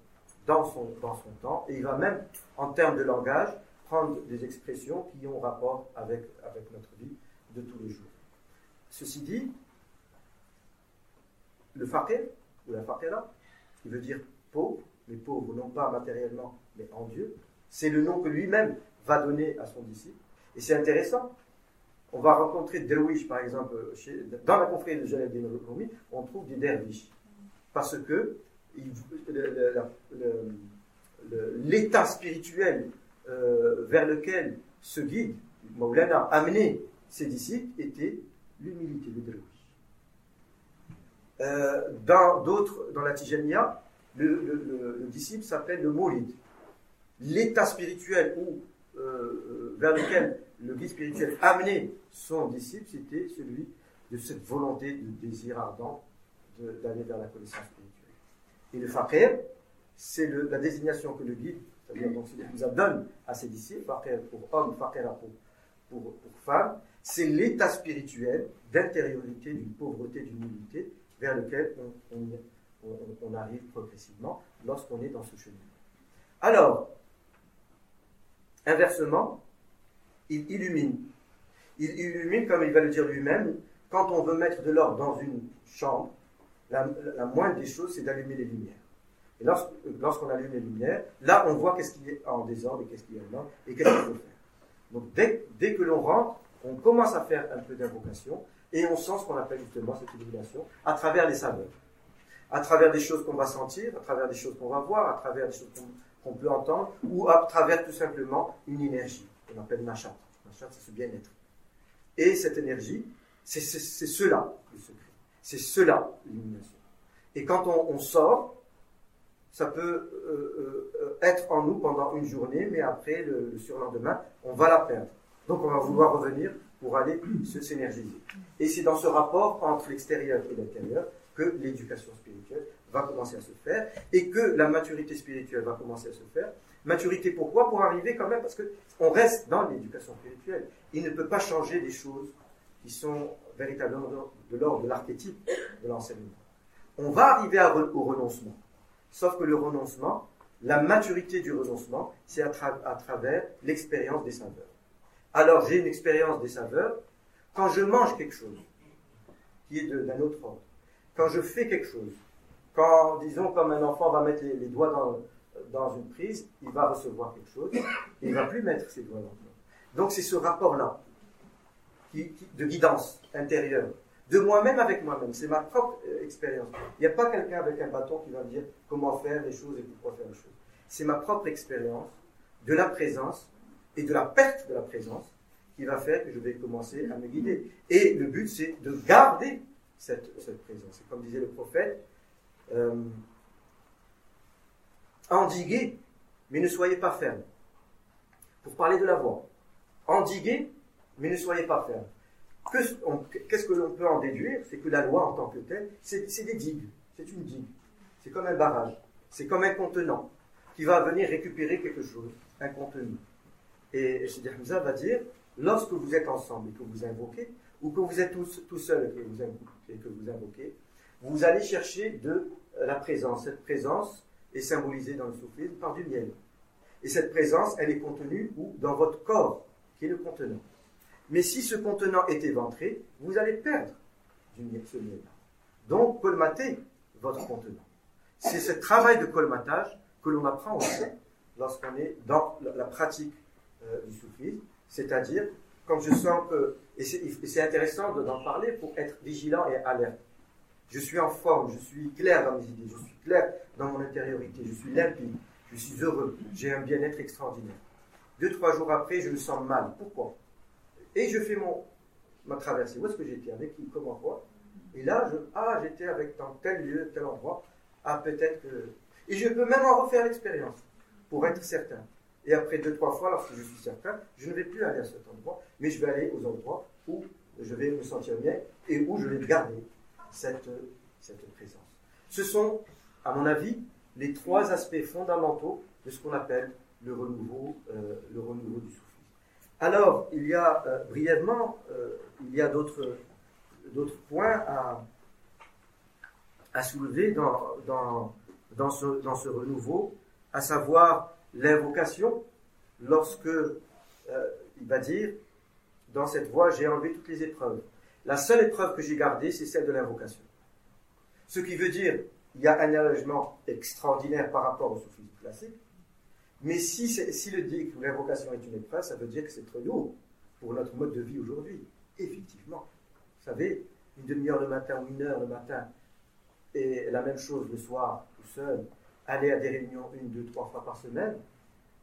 dans, son, dans son temps et il va même, en termes de langage, prendre des expressions qui ont rapport avec, avec notre vie de tous les jours. Ceci dit, le faqir, ou la faqira, qui veut dire pauvre, mais pauvre non pas matériellement, mais en Dieu, c'est le nom que lui-même va donner à son disciple. Et c'est intéressant, on va rencontrer derwish, par exemple, dans la confrérie de Jalal Rumi, on trouve des derviches. Parce que l'état spirituel euh, vers lequel ce guide, Maulana, amené ses disciples était l'humilité, le derwish. Euh, dans dans la Tijania, le, disciple s'appelle le Moulid. L'état spirituel où, euh, vers lequel le guide spirituel amené son disciple, c'était celui de cette volonté, de désir ardent d'aller vers la connaissance spirituelle. Et le faqir, c'est la désignation que le guide, c'est-à-dire donc, nous donne à ses disciples, faqir pour homme, pour, pour femme, c'est l'état spirituel d'intériorité, d'une pauvreté, d'une humilité vers lequel on, arrive progressivement lorsqu'on est dans ce chemin. Alors, inversement, il illumine. Il illumine, comme il va le dire lui-même, quand on veut mettre de l'ordre dans une chambre, la, moindre des choses, c'est d'allumer les lumières. Et lorsqu'on allume les lumières, là, on voit qu'est-ce qui est en désordre et qu'est-ce qui est en ordre et qu'est-ce qu'il faut faire. Donc, dès, dès que l'on rentre, on commence à faire un peu d'invocation et on sent ce qu'on appelle justement cette illumination à travers les saveurs, à travers des choses qu'on va sentir, à travers des choses qu'on va voir, à travers des choses qu'on peut entendre, ou à travers tout simplement une énergie qu'on appelle nachat. Nachat, c'est ce bien-être. Et cette énergie, c'est cela le secret. C'est cela l'illumination. Et quand on, sort, ça peut euh, euh, être en nous pendant une journée, mais après, le surlendemain, on va la perdre. Donc on va vouloir revenir pour aller se s'énergiser. Et c'est dans ce rapport entre l'extérieur et l'intérieur que l'éducation spirituelle va commencer à se faire et que la maturité spirituelle va commencer à se faire. Maturité pourquoi? Pour arriver quand même, parce qu'on reste dans l'éducation spirituelle. Il ne peut pas changer des choses qui sont véritablement de l'ordre de l'archétype de l'enseignement. On va arriver au renoncement. Sauf que le renoncement, la maturité du renoncement, c'est à travers l'expérience des saveurs alors j'ai une expérience des saveurs. Quand je mange quelque chose qui est d'un autre ordre, quand je fais quelque chose, quand, disons, comme un enfant va mettre les, doigts dans, dans, une prise, il va recevoir quelque chose, il ne va plus mettre ses doigts dans Donc c'est ce rapport-là, de guidance intérieure, de moi-même avec moi-même. C'est ma propre euh, expérience. Il n'y a pas quelqu'un avec un bâton qui va me dire comment faire les choses et pourquoi faire les choses. C'est ma propre expérience de la présence et de la perte de la présence qui va faire que je vais commencer à me guider. Et le but, c'est de garder cette, présence. Et comme disait le prophète, euh, endiguez, mais ne soyez pas ferme. Pour parler de la voix. Endiguez, mais ne soyez pas ferme. Qu'est-ce que l'on peut en déduire? C'est que la loi en tant que telle, c'est des digues. C'est une digue. C'est comme un barrage. C'est comme un contenant qui va venir récupérer quelque chose, un contenu. Et Sidi Hamza va dire, lorsque vous êtes ensemble et que vous invoquez, ou que vous êtes tous, tout seul et que, vous et que vous invoquez, vous allez chercher de la présence. Cette présence est symbolisée dans le soufisme par du miel. Et cette présence, elle est contenue où? Dans votre corps, qui est le contenant. Mais si ce contenant est éventré, vous allez perdre du miel, ce miel-là. Donc, colmatez votre contenant. C'est ce travail de colmatage que l'on apprend aussi lorsqu'on est dans la pratique euh, du soufisme, c'est-à-dire quand je sens que, et c'est intéressant d'en parler pour être vigilant et alerte. Je suis en forme, je suis clair dans mes idées, je suis clair dans mon intériorité, je suis limpide, je suis heureux, j'ai un bien-être extraordinaire. Deux, trois jours après, je me sens mal. Pourquoi? Et je fais mon, ma traversée. Où est-ce que j'étais? Avec qui? Comment quoi? Et là, je, ah, j'étais avec dans tel lieu, tel endroit. Ah, peut-être que. Et je peux même en refaire l'expérience pour être certain. Et après deux, trois fois, lorsque je suis certain, je ne vais plus aller à cet endroit, mais je vais aller aux endroits où je vais me sentir bien et où je vais garder cette, présence. Ce sont, à mon avis, les trois aspects fondamentaux de ce qu'on appelle le renouveau, euh, le renouveau du soufisme. Alors, il y a euh, brièvement, euh, il y a d'autres, points à, soulever dans, ce, dans ce renouveau, à savoir l'invocation lorsque il va dire dans cette voie j'ai enlevé toutes les épreuves. La seule épreuve que j'ai gardée, c'est celle de l'invocation. Ce qui veut dire il y a un allègement extraordinaire par rapport au soufisme classique. Mais si, le dit que l'invocation est une épreuve, ça veut dire que c'est trop lourd pour notre mode de vie aujourd'hui. Effectivement. Vous savez, une demi-heure le matin ou une heure le matin, et la même chose le soir, tout seul, aller à des réunions une, deux, trois fois par semaine,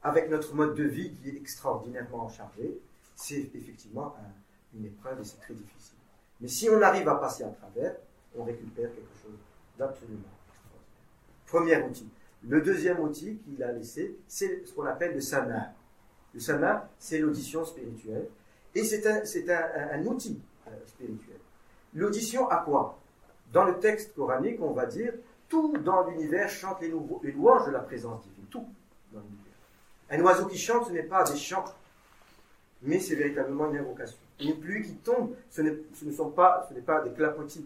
avec notre mode de vie qui est extraordinairement chargé, c'est effectivement une épreuve et c'est très difficile. Mais si on arrive à passer à travers, on récupère quelque chose d'absolument extraordinaire. Premier outil. Le deuxième outil qu'il a laissé, c'est ce qu'on appelle le sama. Le sama, c'est l'audition spirituelle. Et c'est un, outil euh, spirituel. L'audition à quoi? Dans le texte coranique, on va dire tout dans l'univers chante les, louanges de la présence divine. Tout dans l'univers. Un oiseau qui chante, ce n'est pas des chants mais c'est véritablement une invocation. Une pluie qui tombe, ce, ne sont pas, ce n'est pas des clapotis,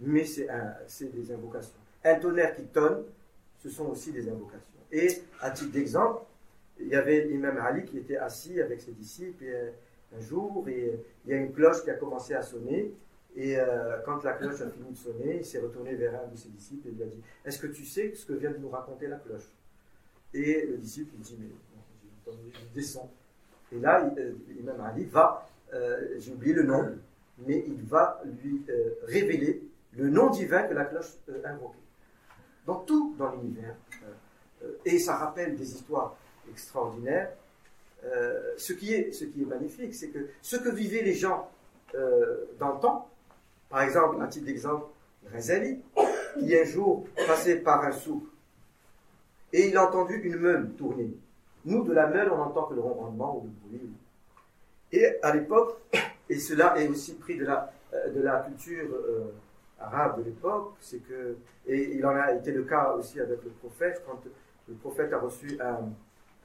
mais c'est des invocations. Un tonnerre qui tonne, ce sont aussi des invocations. Et à titre d'exemple, il y avait l'imam Ali qui était assis avec ses disciples un jour, et il y a une cloche qui a commencé à sonner. Et euh, quand la cloche a fini de sonner, il s'est retourné vers un de ses disciples et lui a dit Est-ce que tu sais ce que vient de nous raconter la cloche? Et le disciple lui dit Mais je descends. Et là, euh, l'imam Ali va, j'ai oublié le nom, mais il va lui révéler le nom divin que la cloche invoquait. Donc tout dans l'univers. et ça rappelle des histoires extraordinaire. Euh, ce, qui est, magnifique, c'est que ce que vivaient les gens euh, dans le temps, par exemple, un titre d'exemple, Razali, qui un jour passait par un souk et il a entendu une meule tourner. Nous, de la meule, on n'entend que le ronronnement ou le bruit. Et à l'époque, et cela est aussi pris de la, euh, de la culture arabe de l'époque, c'est que, et il en a été le cas aussi avec le prophète, quand le prophète a reçu un,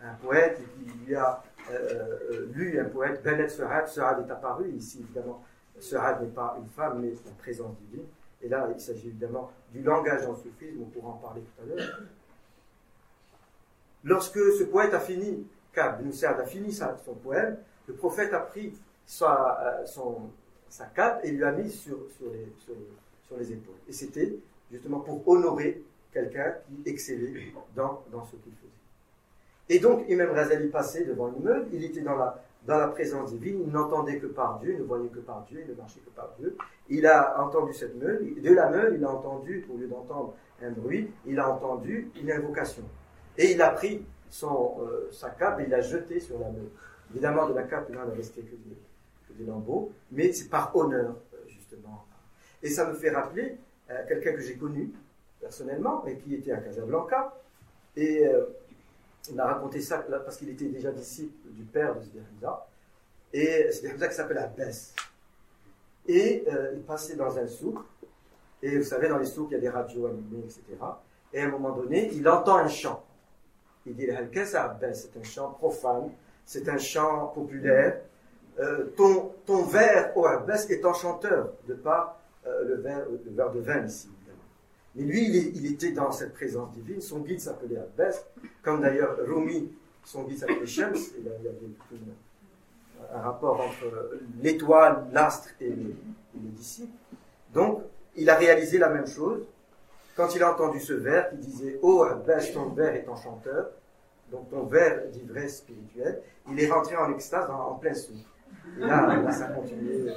un poète qui lui a euh, euh, lu un poète, Benet Serad, Serad est apparu ici évidemment. Serad n'est pas une femme, mais la présence divine. Et là, il s'agit évidemment du langage le soufisme, on pourra en parler tout à l'heure. Lorsque ce poète a fini, Kab a fini son poème, le prophète a pris sa, euh, son, sa cape et lui a mis sur, sur, les, sur, les, épaules. Et c'était justement pour honorer quelqu'un qui excellait dans, dans ce qu'il faisait. Et donc, Imam Razali passait devant l'immeuble, il était dans la, dans la présence divine, il n'entendait que par Dieu, il ne voyait que par Dieu, il ne marchait que par Dieu. Il a entendu cette meule, de la meule, il a entendu, au lieu d'entendre un bruit, il a entendu une invocation. Et il a pris son, euh, sa cape et il l'a jeté sur la meule. Évidemment, de la cape, il n'en a resté que des, lambeaux, mais c'est par honneur, euh, justement. Et ça me fait rappeler euh, quelqu'un que j'ai connu personnellement et qui était à Casablanca. Et il m'a raconté ça parce qu'il était déjà disciple du père de Sidi Et ça qui s'appelle Abbas. Et euh, il passait dans un souk. Et vous savez, dans les souks, il y a des radios animées, etc. Et à un moment donné, il entend un chant. Il dit c'est Abbas, c'est un chant profane, c'est un chant populaire. Euh, ton, ton vers, Abbas, est enchanteur, de par euh, le, verre, le verre de vin ici. Mais lui, il, était dans cette présence divine. Son guide s'appelait Abbas, comme d'ailleurs Rumi, son guide s'appelait Shams. il y avait un rapport entre l'étoile, l'astre et les, disciples. Donc, il a réalisé la même chose. Quand il a entendu ce vers, il disait Oh Abbas, ton vers est enchanteur. Donc, ton vers d'ivresse spirituelle. Il est rentré en extase en, plein sou. Et là, là, ça a continué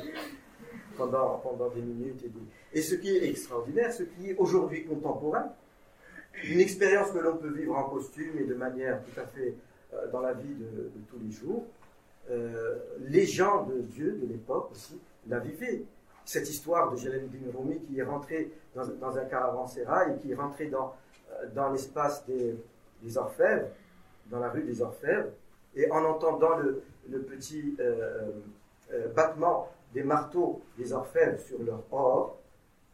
pendant, pendant des minutes et des et ce qui est extraordinaire, ce qui est aujourd'hui contemporain, une expérience que l'on peut vivre en costume et de manière tout à fait euh, dans la vie de, tous les jours, euh, les gens de Dieu de l'époque aussi la vivaient. Cette histoire de Jalaluddin Rumi qui est rentré dans, un caravansérail et qui est rentré dans, euh, dans l'espace des, des, orfèvres, dans la rue des orfèvres, et en entendant le, petit battement des marteaux des orfèvres sur leur or,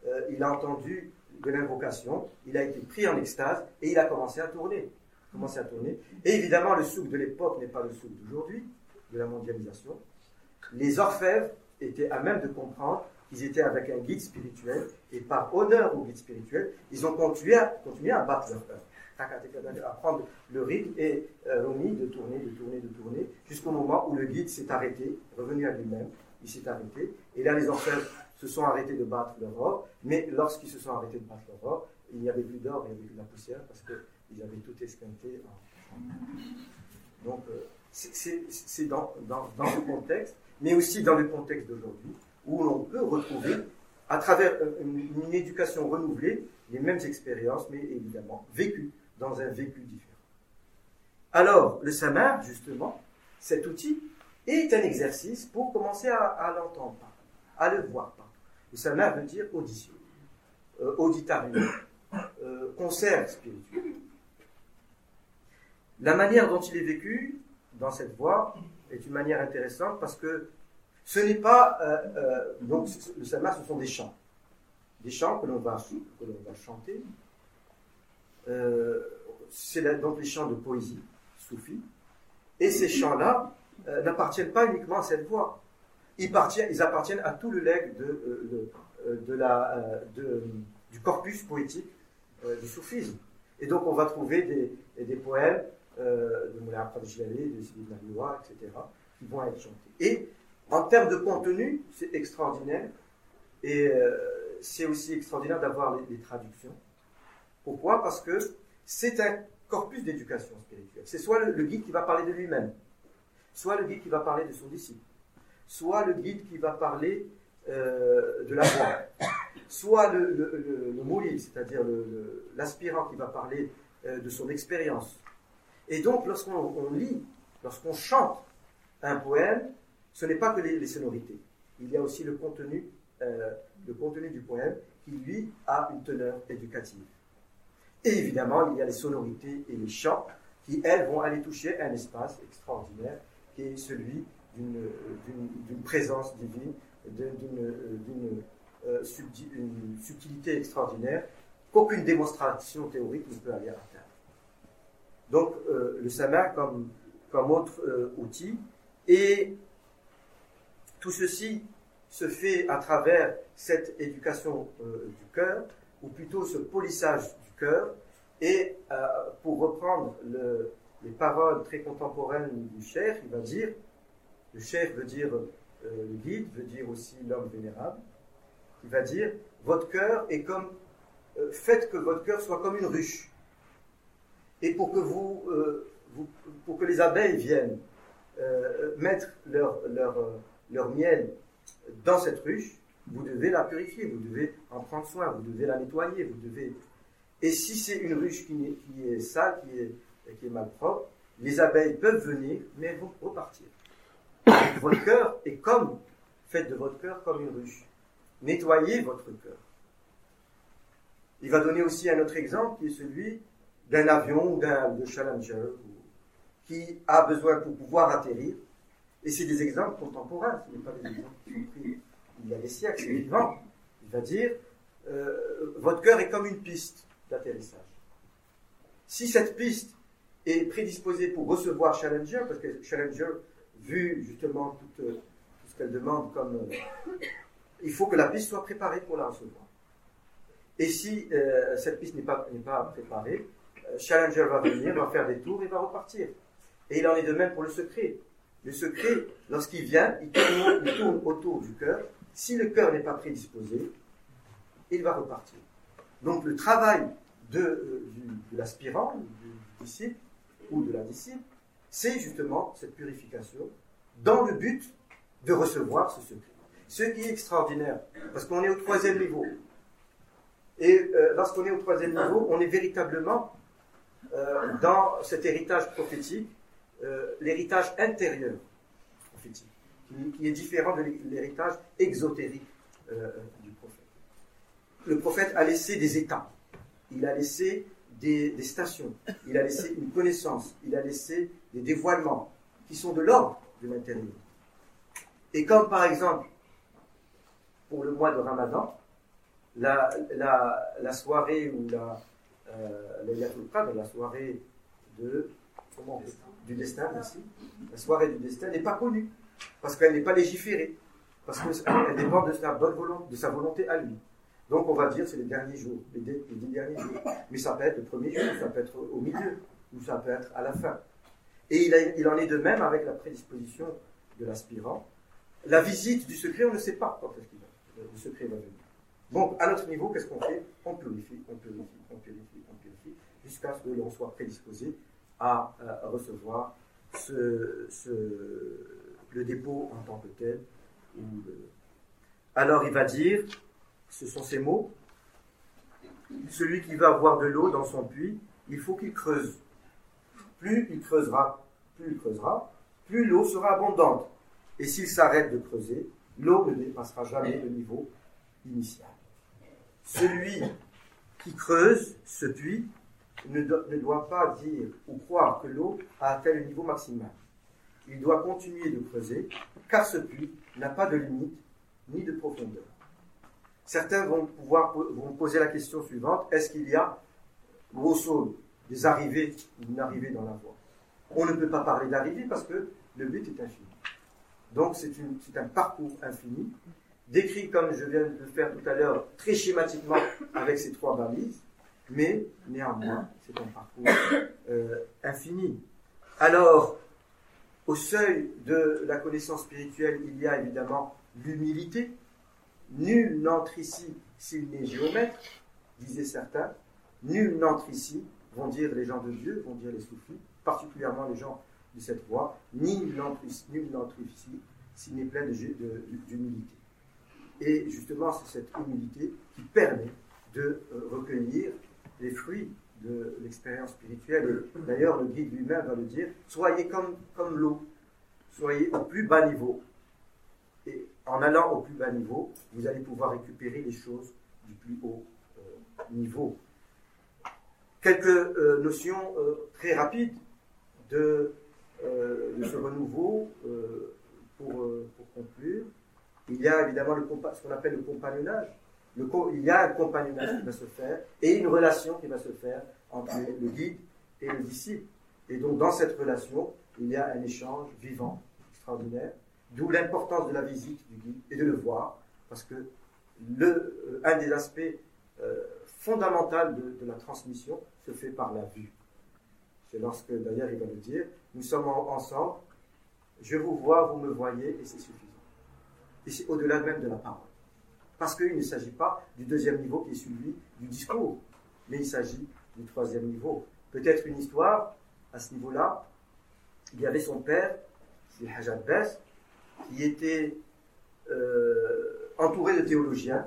euh, il a entendu de l'invocation, il a été pris en extase et il a commencé à tourner. Commencé à tourner. Et évidemment, le souk de l'époque n'est pas le souk d'aujourd'hui, de la mondialisation. Les orfèvres étaient à même de comprendre qu'ils étaient avec un guide spirituel et par honneur au guide spirituel, ils ont continué à, battre leur œuvre, à prendre le rythme et euh, de tourner, de tourner, de tourner, jusqu'au moment où le guide s'est arrêté, revenu à lui-même, il s'est arrêté, et là les orfèvres se sont arrêtés de battre leur or, mais lorsqu'ils se sont arrêtés de battre leur or, il n'y avait plus d'or, il n'y avait plus de la poussière, parce qu'ils avaient tout esquinté. Donc, euh, c'est dans, ce contexte, mais aussi dans le contexte d'aujourd'hui, où l'on peut retrouver, à travers une, une, éducation renouvelée, les mêmes expériences, mais évidemment vécues dans un vécu différent. Alors, le samar, justement, cet outil, est un exercice pour commencer à, l'entendre, à le voir le samna veut dire audition, euh, auditarium, euh, concert spirituel. La manière dont il est vécu dans cette voie est une manière intéressante parce que ce n'est pas. Euh, donc, le samna, ce sont des chants. Des chants que l'on va, que l'on va chanter. C'est donc les chants de poésie, soufis. Et ces chants-là euh, n'appartiennent pas uniquement à cette voie. Ils, appartiennent à tout le legs de, de, la, du corpus poétique du soufisme. Et donc on va trouver des, des poèmes de Moulin Pradjali, de Sidi etc., qui vont être chantés. Et en termes de contenu, c'est extraordinaire. Et c'est aussi extraordinaire d'avoir les, traductions. Pourquoi? Parce que c'est un corpus d'éducation spirituelle. C'est soit le, guide qui va parler de lui-même, soit le guide qui va parler de son disciple, soit le guide qui va parler euh, de la voix, soit le, le, c'est-à-dire l'aspirant qui va parler euh, de son expérience. Et donc, lorsqu'on lit, lorsqu'on chante un poème, ce n'est pas que les, sonorités. Il y a aussi euh, le contenu du poème qui, lui, a une teneur éducative. Et évidemment, il y a les sonorités et les chants qui, elles, vont aller toucher un espace extraordinaire qui est celui d'une présence divine, d'une euh, subtilité extraordinaire qu'aucune démonstration théorique ne peut aller atteindre. Donc, euh, le sama comme, comme autre outil, et tout ceci se fait à travers cette éducation euh, du cœur, ou plutôt ce polissage Et euh, pour reprendre les paroles très contemporaines du cher, il va dire, le cher veut dire euh, le guide, veut dire aussi l'homme vénérable, il va dire, votre cœur est comme, faites que votre cœur soit comme une ruche. Et pour que vous, pour que les abeilles viennent mettre leur, leur, leur miel dans cette ruche, vous devez la purifier, vous devez en prendre soin, vous devez la nettoyer, vous devez. Et si c'est une ruche qui est, qui est sale, qui est, qui est malpropre, les abeilles peuvent venir, mais elles vont repartir. votre cœur est comme, faites de votre cœur comme une ruche. Nettoyez votre cœur. Il va donner aussi un autre exemple qui est celui d'un avion ou d'un Challenger qui a besoin pour pouvoir atterrir et c'est des exemples contemporains, ce n'est pas des exemples qui sont pris il y a des siècles, c'est vivant. Il va dire, euh, votre cœur est comme une piste d'atterrissage. Si cette piste est prédisposée pour recevoir Challenger, parce que Challenger, vu justement tout, euh, ce qu'elle demande comme... Euh, il faut que la piste soit préparée pour la recevoir. Et si cette piste n'est pas, pas préparée, Challenger va venir, va faire des tours et va repartir. Et il en est de même pour le secret. Le secret, lorsqu'il vient, il tourne, autour du cœur. Si le cœur n'est pas prédisposé, il va repartir. Donc le travail de, euh, de l'aspirant, du disciple ou de la disciple, c'est justement cette purification dans le but de recevoir ce secret. Ce qui est extraordinaire, parce qu'on est au troisième niveau. Et euh, lorsqu'on est au troisième niveau, on est véritablement euh, dans cet héritage prophétique l'héritage intérieur prophétique, qui, est différent de l'héritage exotérique du prophète. Le prophète a laissé des états, il a laissé des, stations, il a laissé une connaissance, il a laissé des dévoilements qui sont de l'ordre de l'intérieur. Et comme par exemple, pour le mois de Ramadan, la, soirée ou la, soirée du destin, du n'est pas connue, parce qu'elle n'est pas légiférée, parce qu'elle dépend de sa volonté à lui. Donc on va dire c'est les derniers jours, les, dix derniers jours. Mais ça peut être le premier jour, ça peut être au milieu, ou ça peut être à la fin. Et il, en est de même avec la prédisposition de l'aspirant. La visite du secret, on ne sait pas quand est-ce qu'il va. Le secret va venir. Donc, à notre niveau, qu'est-ce qu'on fait? On purifie, on purifie, on purifie, on purifie, jusqu'à ce que l'on soit prédisposé à, recevoir ce, le dépôt en tant que tel. Alors il va dire, ce sont ces mots, celui qui va avoir de l'eau dans son puits, il faut qu'il creuse. Plus il creusera, plus il creusera, plus l'eau sera abondante. Et s'il s'arrête de creuser, l'eau ne dépassera jamais le niveau initial. Celui qui creuse ce puits ne, doit pas dire ou croire que l'eau a atteint le niveau maximal. Il doit continuer de creuser, car ce puits n'a pas de limite ni de profondeur. Certains vont pouvoir vont poser la question suivante est-ce qu'il y a, grosso des arrivées ou une arrivée dans la voie? On ne peut pas parler d'arrivée parce que le but est infini. Donc c'est un parcours infini, décrit comme je viens de le faire tout à l'heure, très schématiquement avec ces trois balises, mais néanmoins c'est un parcours euh, infini. Alors, au seuil de la connaissance spirituelle, il y a évidemment l'humilité. Nul n'entre ici s'il n'est géomètre, disaient certains. Nul n'entre ici, vont dire les gens de Dieu, vont dire les soufis, particulièrement les gens de cette voie, nul n'entre ici s'il n'est plein d'humilité. Et justement, c'est cette humilité qui permet de euh, recueillir les fruits de l'expérience spirituelle. D'ailleurs, le guide lui-même va le dire, soyez comme, l'eau, soyez au plus bas niveau. En allant au plus bas niveau, vous allez pouvoir récupérer les choses du plus haut euh, niveau. Quelques euh, notions euh, très rapides de, ce renouveau pour, pour, conclure. Il y a évidemment le, ce qu'on appelle le compagnonnage il y a un compagnonnage qui va se faire et une relation qui va se faire entre le guide et le disciple. Et donc, dans cette relation, il y a un échange vivant, extraordinaire, d'où l'importance de la visite du guide et de le voir, parce que le, euh, un des aspects euh, fondamentaux de, la transmission se fait par la vue. C'est lorsque, d'ailleurs, il va le dire, nous sommes ensemble, je vous vois, vous me voyez, et c'est suffisant. Et c'est au-delà même de la parole. Parce qu'il ne s'agit pas du deuxième niveau qui est celui du discours, mais il s'agit du troisième niveau. Peut-être une histoire, à ce niveau-là, il y avait son père, c'est Hajj Bess, qui était euh, entouré de théologiens,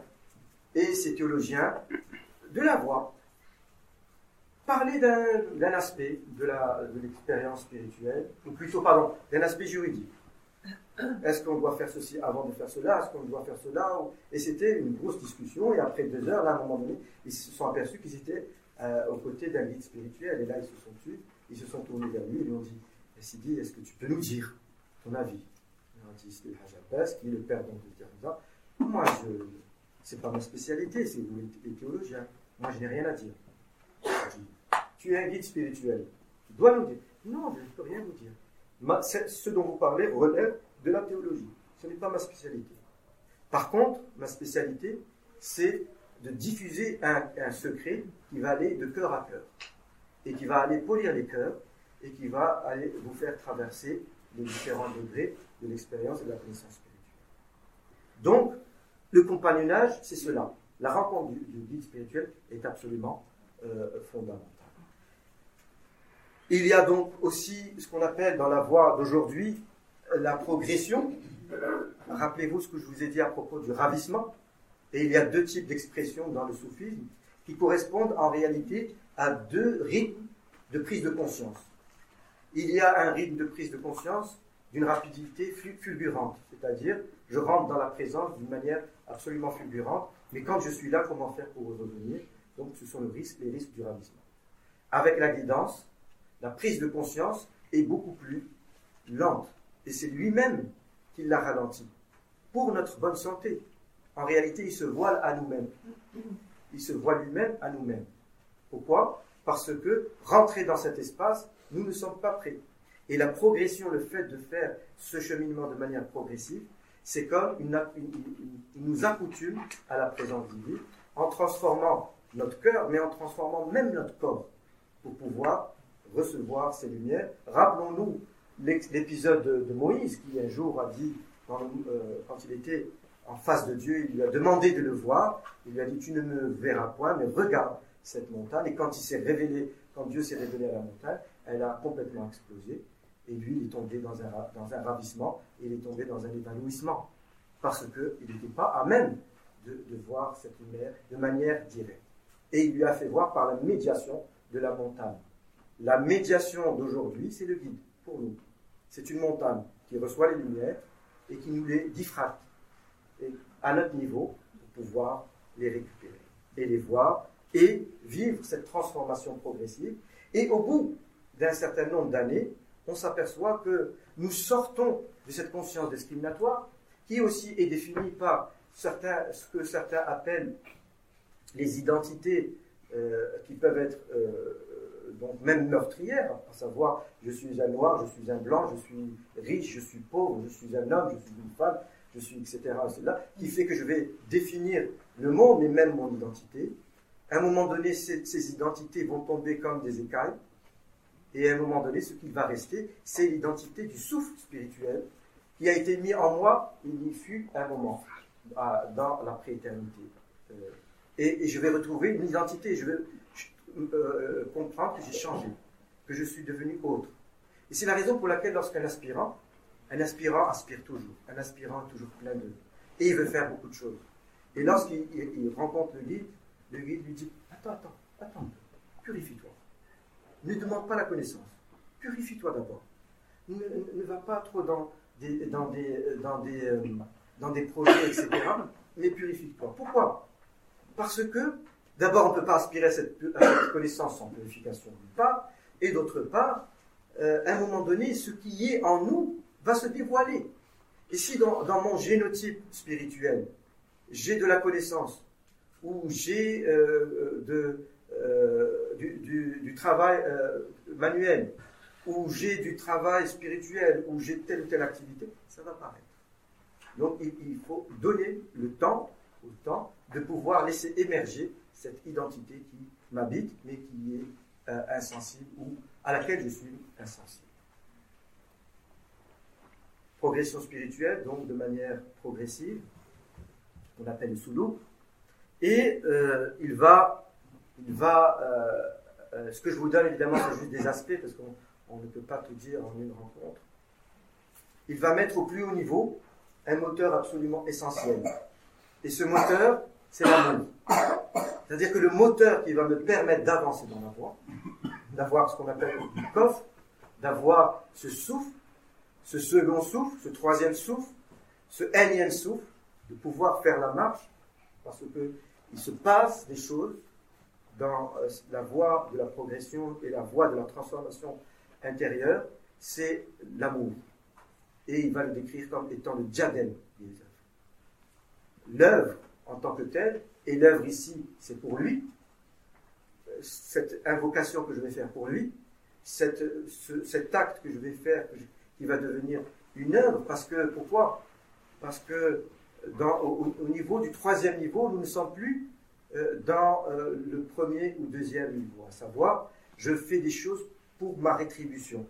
et ces théologiens, de la voix, parlaient d'un aspect de l'expérience spirituelle, ou plutôt, pardon, d'un aspect juridique. Est-ce qu'on doit faire ceci avant de faire cela? Est-ce qu'on doit faire cela? Et c'était une grosse discussion. Et après deux heures, là, à un moment donné, ils se sont aperçus qu'ils étaient euh, aux côtés d'un guide spirituel. Et là, ils se sont tués. Ils se sont tournés vers lui et lui ont dit Sidi, est-ce que tu peux nous dire ton avis? Qui est le père donc de Moi, je, c'est pas ma spécialité, c'est vous les théologiens. Moi, je n'ai rien à dire. Tu es un guide spirituel. Tu dois nous dire. Non, je ne peux rien vous dire. ce dont vous parlez relève de la théologie. Ce n'est pas ma spécialité. Par contre, ma spécialité, c'est de diffuser un, secret qui va aller de cœur à cœur et qui va aller polir les cœurs et qui va aller vous faire traverser les différents degrés de l'expérience et de la connaissance spirituelle. Donc, le compagnonnage, c'est cela. La rencontre du, guide spirituel est absolument euh, fondamentale. Il y a donc aussi ce qu'on appelle dans la voie d'aujourd'hui la progression. Rappelez-vous ce que je vous ai dit à propos du ravissement. Et il y a deux types d'expressions dans le soufisme qui correspondent en réalité à deux rythmes de prise de conscience. Il y a un rythme de prise de conscience d'une rapidité fulgurante, c'est-à-dire je rentre dans la présence d'une manière absolument fulgurante, mais quand je suis là, comment faire pour revenir? Donc ce sont risques, les risques du ravissement. Avec la guidance, la prise de conscience est beaucoup plus lente. Et c'est lui-même qui l'a ralenti. Pour notre bonne santé. En réalité, il se voile à nous-mêmes. Il se voit lui-même à nous-mêmes. Pourquoi? Parce que rentrer dans cet espace, nous ne sommes pas prêts. Et la progression, le fait de faire ce cheminement de manière progressive, c'est comme une, nous accoutume à la présence divine en transformant notre cœur, mais en transformant même notre corps pour pouvoir recevoir ces lumières. Rappelons-nous l'épisode de, Moïse qui un jour a dit, euh, quand il était en face de Dieu, il lui a demandé de le voir, il lui a dit, tu ne me verras point, mais regarde cette montagne. Et quand il s'est révélé, quand Dieu s'est révélé à la montagne, elle a complètement explosé. Et lui, il est tombé dans un, dans un ravissement, il est tombé dans un évanouissement, parce qu'il n'était pas à même de, de voir cette lumière de manière directe. Et il lui a fait voir par la médiation de la montagne. La médiation d'aujourd'hui, c'est le guide pour nous. C'est une montagne qui reçoit les lumières et qui nous les diffracte à notre niveau pour pouvoir les récupérer et les voir et vivre cette transformation progressive. Et au bout d'un certain nombre d'années, on s'aperçoit que nous sortons de cette conscience discriminatoire qui aussi est définie par certains, ce que certains appellent les identités euh, qui peuvent être euh, donc même meurtrière, à savoir je suis un noir, je suis un blanc, je suis riche, je suis pauvre, je suis un homme, je suis une femme, je suis etc. Cela, qui fait que je vais définir le monde et même mon identité. À un moment donné, ces identités vont tomber comme des écailles. Et à un moment donné, ce qui va rester, c'est l'identité du souffle spirituel qui a été mis en moi, il y fut un moment, dans la prééternité. Euh, et, je vais retrouver une identité, je vais euh, comprendre que j'ai changé, que je suis devenu autre. Et c'est la raison pour laquelle lorsqu'un aspirant, un aspirant aspire toujours, un aspirant est toujours plein de... Et il veut faire beaucoup de choses. Et lorsqu'il rencontre le guide, le guide lui dit, attends, attends, attends, purifie-toi. Ne demande pas la connaissance. Purifie-toi d'abord. Ne, va pas trop dans, des, euh, projets, etc. Mais purifie-toi. Pourquoi? Parce que, d'abord, on ne peut pas aspirer à cette, connaissance sans purification, d'une part, et d'autre part, euh, à un moment donné, ce qui est en nous va se dévoiler. Et si dans, dans mon génotype spirituel, j'ai de la connaissance, ou j'ai euh, de, du, travail manuel, où j'ai du travail spirituel, où j'ai telle ou telle activité, ça va paraître. Donc il, faut donner le temps au temps de pouvoir laisser émerger cette identité qui m'habite, mais qui est euh, insensible ou à laquelle je suis insensible. Progression spirituelle, donc de manière progressive, qu'on appelle le sous Et euh, il va, il va euh, ce que je vous donne évidemment, c'est juste des aspects, parce qu'on on ne peut pas tout dire en une rencontre. Il va mettre au plus haut niveau un moteur absolument essentiel. Et ce moteur, c'est l'amour. C'est-à-dire que le moteur qui va me permettre d'avancer dans la voie, d'avoir ce qu'on appelle le coffre, d'avoir ce souffle, ce second souffle, ce troisième souffle, ce énième souffle, de pouvoir faire la marche, parce qu'il se passe des choses dans euh, la voie de la progression et la voie de la transformation intérieur, c'est l'amour. Et il va le décrire comme étant le diadème des œuvres. L'œuvre en tant que telle, et l'œuvre ici, c'est pour lui, cette invocation que je vais faire pour lui, cet acte que je vais faire, qui va devenir une œuvre, parce que, pourquoi? Parce que au, niveau du troisième niveau, nous ne sommes plus euh, dans euh, le premier ou deuxième niveau, à savoir, je fais des choses pour ma rétribution,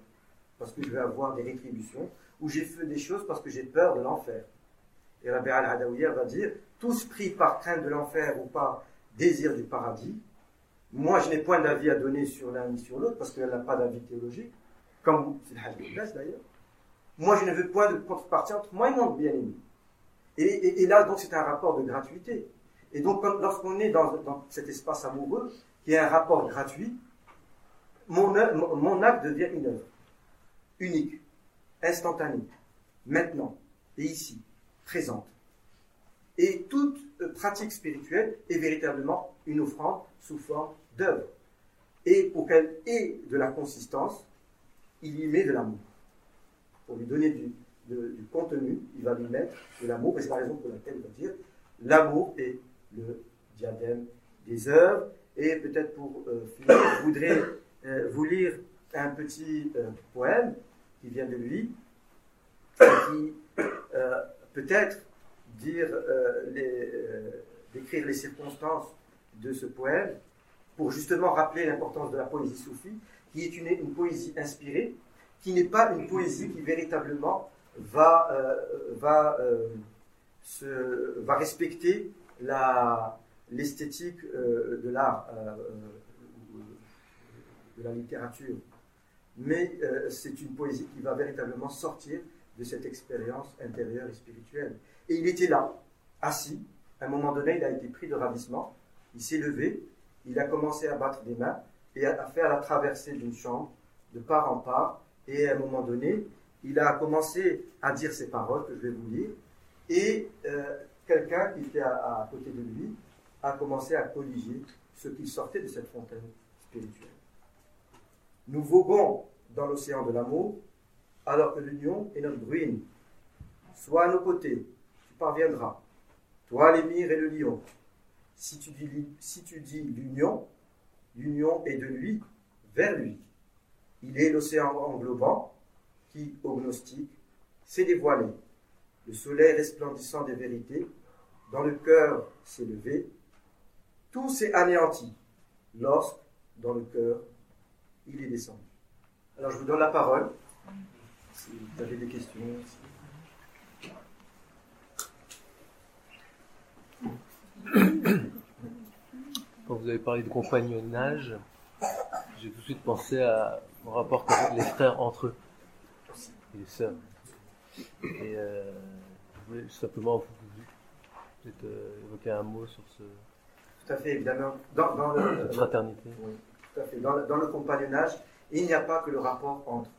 parce que je vais avoir des rétributions, ou j'ai fait des choses parce que j'ai peur de l'enfer. Et Rabbi al-Hadawiya va dire, tous pris par crainte de l'enfer ou par désir du paradis, moi je n'ai point d'avis à donner sur l'un ni sur l'autre, parce qu'elle n'a pas d'avis théologique, comme c'est le d'ailleurs. Moi je ne veux point de contrepartie entre moi et mon bien-aimé. Et, là, donc, c'est un rapport de gratuité. Et donc, lorsqu'on est dans, cet espace amoureux, qui est un rapport gratuit, mon, acte devient une œuvre unique, instantanée, maintenant et ici, présente. Et toute pratique spirituelle est véritablement une offrande sous forme d'œuvre. Et pour qu'elle ait de la consistance, il y met de l'amour. Pour lui donner du, contenu, il va lui mettre de l'amour, et c'est la raison pour laquelle il va dire l'amour est le diadème des œuvres. Et peut-être pour euh, finir, je voudrais euh, vous lire un petit euh, poème qui vient de lui, qui euh, peut-être dire les, décrire les circonstances de ce poème pour justement rappeler l'importance de la poésie soufie, qui est une, une poésie inspirée, qui n'est pas une poésie qui véritablement va, va, va respecter l'esthétique de l'art de la littérature. Mais euh, c'est une poésie qui va véritablement sortir de cette expérience intérieure et spirituelle. Et il était là, assis. À un moment donné, il a été pris de ravissement. Il s'est levé. Il a commencé à battre des mains et à faire la traversée d'une chambre de part en part. Et à un moment donné, il a commencé à dire ces paroles que je vais vous lire. Et euh, quelqu'un qui était à, côté de lui a commencé à colliger ce qui sortait de cette fontaine spirituelle. Nous voguons dans l'océan de l'amour, alors que l'union est notre ruine. Sois à nos côtés, tu parviendras. Toi, l'émir et le lion. Si tu dis, si tu dis l'union, l'union est de lui, vers lui. Il est l'océan englobant qui, au gnostique, s'est dévoilé. Le soleil resplendissant des vérités, dans le cœur s'est levé. Tout s'est anéanti lorsque, dans le cœur, il est descendu. Alors je vous donne la parole. Si vous avez des questions. Quand vous avez parlé de compagnonnage, j'ai tout de suite pensé à, au rapport qu'ont les frères entre eux et les sœurs. Et euh, je voulais simplement peut-être euh, évoquer un mot sur ce. Tout à fait, évidemment. Dans, dans le, fraternité. Oui, tout à fait. Dans, le, dans le compagnonnage, il n'y a pas que le rapport entre,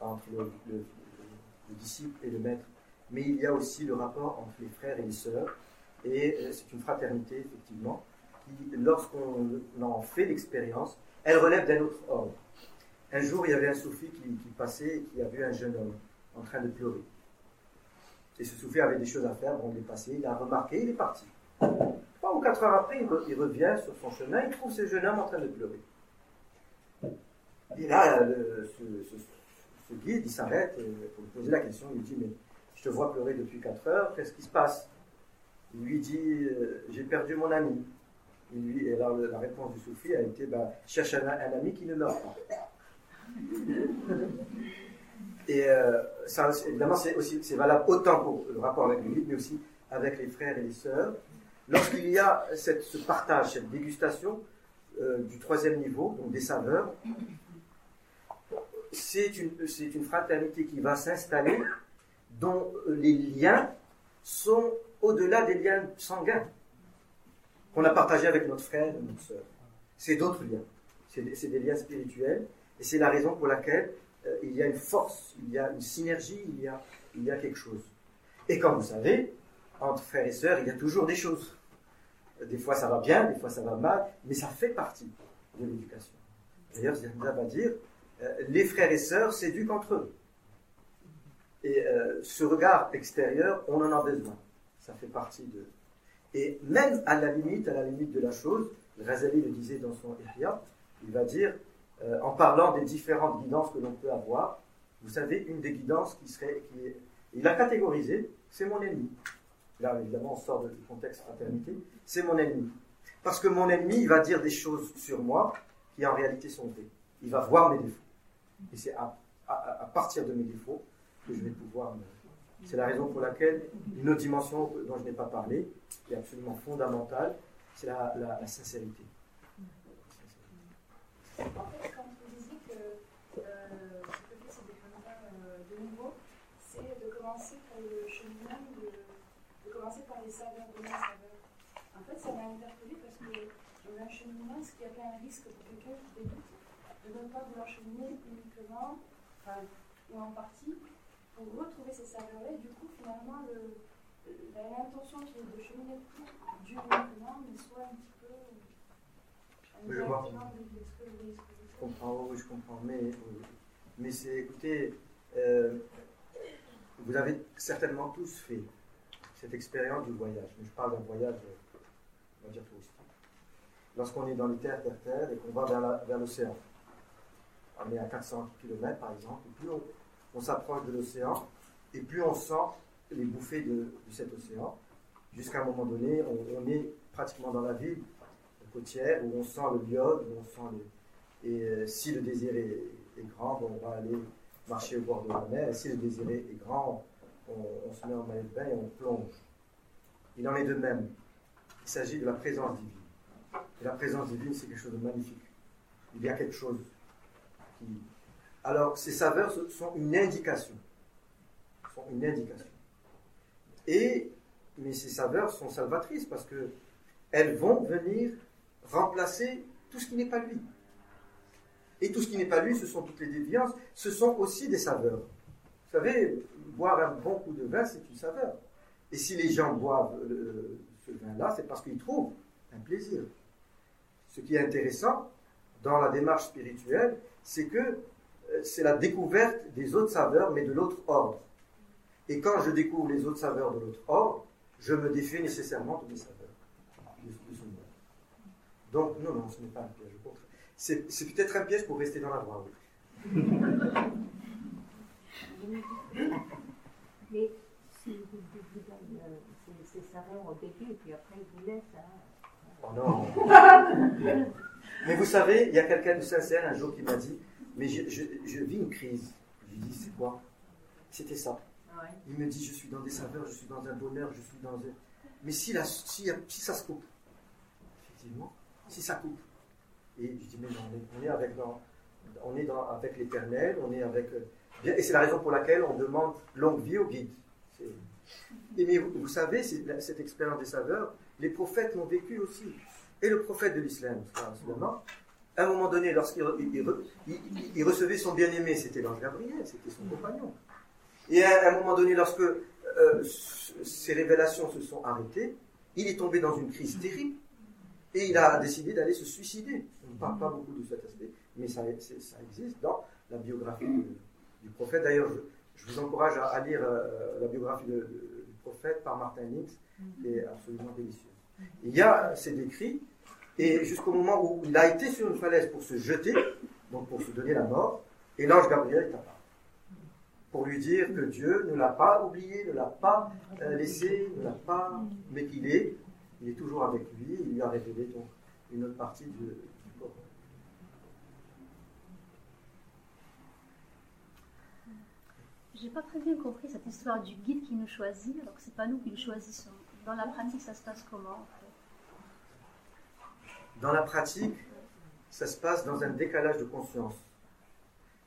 entre le, le, le, disciple et le maître, mais il y a aussi le rapport entre les frères et les sœurs. Et euh, c'est une fraternité, effectivement, qui, lorsqu'on en fait l'expérience, elle relève d'un autre ordre. Un jour, il y avait un soufi qui, qui, passait et qui a vu un jeune homme en train de pleurer. Et ce soufi avait des choses à faire, bon, il est passé, il a remarqué, il est parti. Trois ou quatre heures après, il, revient sur son chemin, il trouve ce jeune homme en train de pleurer. Et là, le, ce, guide, il s'arrête pour lui poser la question, il lui dit, mais je te vois pleurer depuis quatre heures, qu'est-ce qui se passe? Il lui dit, euh, j'ai perdu mon ami. Et, alors la réponse du soufi a été, bah, cherche un ami qui ne meurt pas. Et euh, ça, évidemment, c'est aussi c'est valable autant pour le rapport avec le mais aussi avec les frères et les sœurs. Lorsqu'il y a cette, ce partage, cette dégustation euh, du troisième niveau, donc des saveurs, c'est une, c'est une fraternité qui va s'installer, dont les liens sont au-delà des liens sanguins qu'on a partagés avec notre frère et notre sœur. C'est d'autres liens. C'est c'est des liens spirituels. Et c'est la raison pour laquelle euh, il y a une force, il y a une synergie, il y a, il y a quelque chose. Et comme vous savez, entre frères et sœurs, il y a toujours des choses. Des fois ça va bien, des fois ça va mal, mais ça fait partie de l'éducation. D'ailleurs, Zerda va dire, euh, les frères et sœurs s'éduquent entre eux. Et euh, ce regard extérieur, on en a besoin. Ça fait partie de... Et même à la limite, à la limite de la chose, Razali le disait dans son Ihya, il va dire, euh, en parlant des différentes guidances que l'on peut avoir, vous savez, une des guidances qui serait, qui est, il a catégorisé, c'est mon ennemi. Là, évidemment, on sort du contexte fraternité, c'est mon ennemi. Parce que mon ennemi, il va dire des choses sur moi qui en réalité sont vraies. Il va voir mes défauts. Et c'est à, partir de mes défauts que je vais pouvoir. C'est la raison pour laquelle une autre dimension dont je n'ai pas parlé, qui est absolument fondamentale, c'est la sincérité. En fait, quand vous disiez que euh, ce que fait développements euh, de nouveau, c'est de commencer par le cheminement, de, commencer par les saveurs, de les saveurs. En fait, ça m'a interpellé parce que dans un cheminement, ce qui a pas un risque pour quelqu'un qui débute, de ne pas vouloir cheminer uniquement, ou en partie, pour retrouver ces saveurs-là. Et du coup, finalement, l'intention qui est de cheminer plus dur uniquement, mais soit un petit peu. Je vois. Je comprends, oui, je comprends. Mais, mais c'est, écoutez, euh, vous avez certainement tous fait cette expérience du voyage. Mais je parle d'un voyage, on va dire touristique. Lorsqu'on est dans les terres, terre, terre, et qu'on va vers, l'océan. On est à 400 km par exemple, et plus on, s'approche de l'océan, et plus on sent les bouffées de, cet océan, jusqu'à un moment donné, on, on est pratiquement dans la ville, où on sent le iode, où on sent le... Et euh, si le désir est, grand, on va aller marcher au bord de la mer. Et si le désir est grand, on, se met en maillot de bain et on plonge. Il en est de même. Il s'agit de la présence divine. Et la présence divine, c'est quelque chose de magnifique. Il y a quelque chose qui... Alors, ces saveurs sont une indication. Sont une indication. Et, mais ces saveurs sont salvatrices parce que elles vont venir remplacer tout ce qui n'est pas lui. Et tout ce qui n'est pas lui, ce sont toutes les déviances, ce sont aussi des saveurs. Vous savez, boire un bon coup de vin, c'est une saveur. Et si les gens boivent euh, ce vin-là, c'est parce qu'ils trouvent un plaisir. Ce qui est intéressant dans la démarche spirituelle, c'est que euh, c'est la découverte des autres saveurs, mais de l'autre ordre. Et quand je découvre les autres saveurs de l'autre ordre, je me défais nécessairement de mes saveurs. Donc, non, non, ce n'est pas un piège. C'est c'est peut-être un piège pour rester dans la voie. oui. Mais si vous vous donnez ces- ces saveurs au début, et puis après ils vous laissent. hein. Oh non. Mais vous savez, il y a quelqu'un de sincère un jour qui m'a dit, mais je, je, je vis une crise. Je lui ai dit, c'est quoi? C'était ça. Ouais. Il me dit, je suis dans des saveurs, je suis dans un bonheur, je suis dans un... Mais si, la, si, si ça se coupe, effectivement, si ça coupe. Et je dis, mais non, on est, avec, dans- est avec l'éternel, on est avec... euh, et c'est la raison pour laquelle on demande longue vie au guide. Et mais vous, savez, cette expérience des saveurs, les prophètes l'ont vécu aussi. Et le prophète de l'islam, à un moment donné, lorsqu'il il- il re- il- il- il recevait son bien-aimé, c'était l'ange Gabriel, c'était son compagnon. Et à un moment donné, lorsque euh, ces révélations se sont arrêtées, il est tombé dans une crise terrible et il a décidé d'aller se suicider. On ne parle pas beaucoup de cet aspect, mais ça, existe dans la biographie du prophète. D'ailleurs, je, je vous encourage à, à lire euh, la biographie de- de- du prophète par Martin Nix, qui est absolument délicieuse. Il y a, c'est décrit, et jusqu'au moment où il a été sur une falaise pour se jeter, donc pour se donner la mort, et l'ange Gabriel est apparu pour lui dire que Dieu ne l'a pas oublié, ne l'a pas euh, laissé, ne l'a pas, mais qu'il est, il est toujours avec lui, il lui a révélé donc une autre partie du, du Coran. J'ai pas très bien compris cette histoire du guide qui nous choisit, alors que c'est pas nous qui le choisissons. Dans la pratique, ça se passe comment en fait? Dans la pratique, ça se passe dans un décalage de conscience.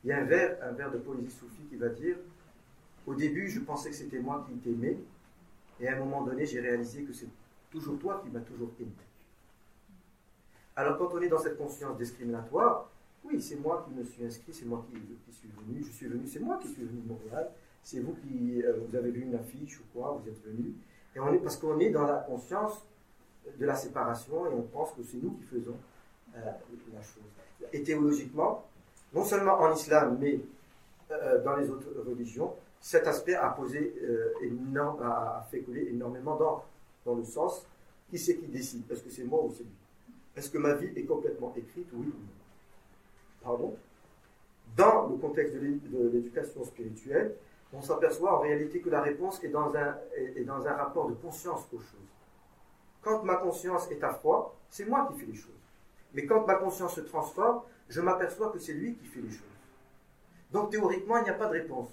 Il y a un vers, un vers de poésie soufie qui va dire Au début, je pensais que c'était moi qui t'aimais, et à un moment donné, j'ai réalisé que c'est toujours toi qui m'as toujours aimé. Alors, quand on est dans cette conscience discriminatoire, oui, c'est moi qui me suis inscrit, c'est moi qui, suis venu, je suis venu, c'est moi qui suis venu de Montréal, c'est vous qui euh, vous avez lu une affiche ou quoi, vous êtes venu. Et on est, parce qu'on est dans la conscience de la séparation et on pense que c'est nous qui faisons euh, la chose. Et théologiquement, non seulement en islam, mais euh, dans les autres religions, cet aspect a posé a fait couler énormément d'encre dans le sens qui c'est qui décide? Est-ce que c'est moi ou c'est lui? Est-ce que ma vie est complètement écrite Oui ou non? Pardon? Dans le contexte de l'é- de l'éducation spirituelle, on s'aperçoit en réalité que la réponse est dans un, est dans un rapport de conscience aux choses. Quand ma conscience est à froid, c'est moi qui fais les choses. Mais quand ma conscience se transforme, je m'aperçois que c'est lui qui fait les choses. Donc théoriquement, il n'y a pas de réponse.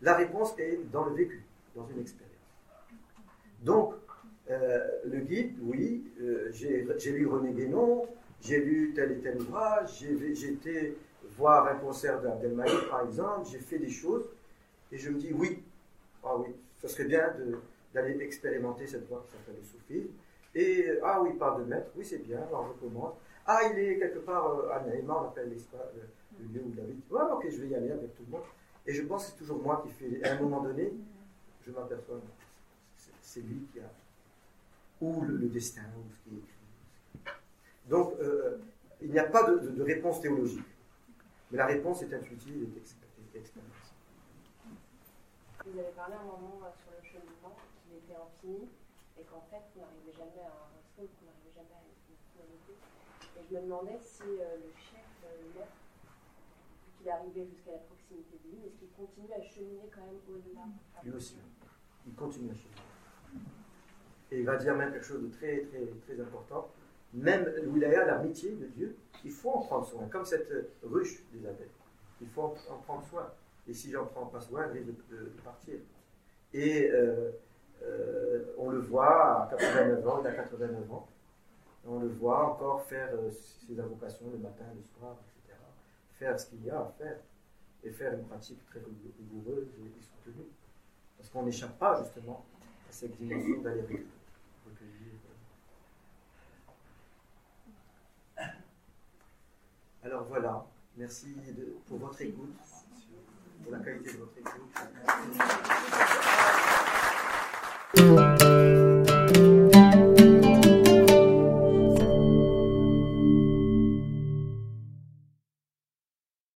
La réponse est dans le vécu, dans une expérience. Donc, euh, le guide, oui, euh, j'ai lu René Guénon, j'ai lu tel et tel ouvrage, j'ai été voir un concert d'Abdelmaïd, par exemple, j'ai fait des choses, et je me dis, oui, ah oui, ce serait bien d'aller expérimenter cette voie qui s'appelle le soufisme. Et, ah oui, il parle de maître, oui, c'est bien, alors je commence. Ah, il est quelque part euh, à Naïma, on appelle le, le lieu où il habite. Ouais, ok, je vais y aller avec tout le monde. Et je pense que c'est toujours moi qui fais. À un moment donné, je m'aperçois, c'est lui qui a. Ou le, le destin, ou ce qui est écrit. Donc, euh, il n'y a pas de, de- de réponse théologique. Mais la réponse est intuitive et expé- et expérience. Vous avez parlé un moment euh, sur le cheminement qu'il était infini et qu'en fait on n'arrivait jamais à un truc, qu'on n'arrivait jamais à une finalité. Et je me demandais si euh, le chef, le maître, vu qu'il est arrivé jusqu'à la proximité de lui, est-ce qu'il continue à cheminer quand même au-delà? Lui aussi. Il continue à chercher. Et il va dire même quelque chose de très, très, très important. Même le wilaya, l'amitié de Dieu, il faut en prendre soin. Comme cette ruche des abeilles. Il faut en, en prendre soin. Et si j'en prends pas soin, elle risque de partir. Et euh, euh, on le voit à 89 ans, il a 89 ans. On le voit encore faire euh, ses invocations le matin, le soir, etc. Faire ce qu'il y a à faire. Et faire une pratique très rigoureuse et soutenue. Parce qu'on n'échappe pas justement à cette dimension d'aller Alors voilà, merci de- pour votre écoute, pour la qualité de votre écoute.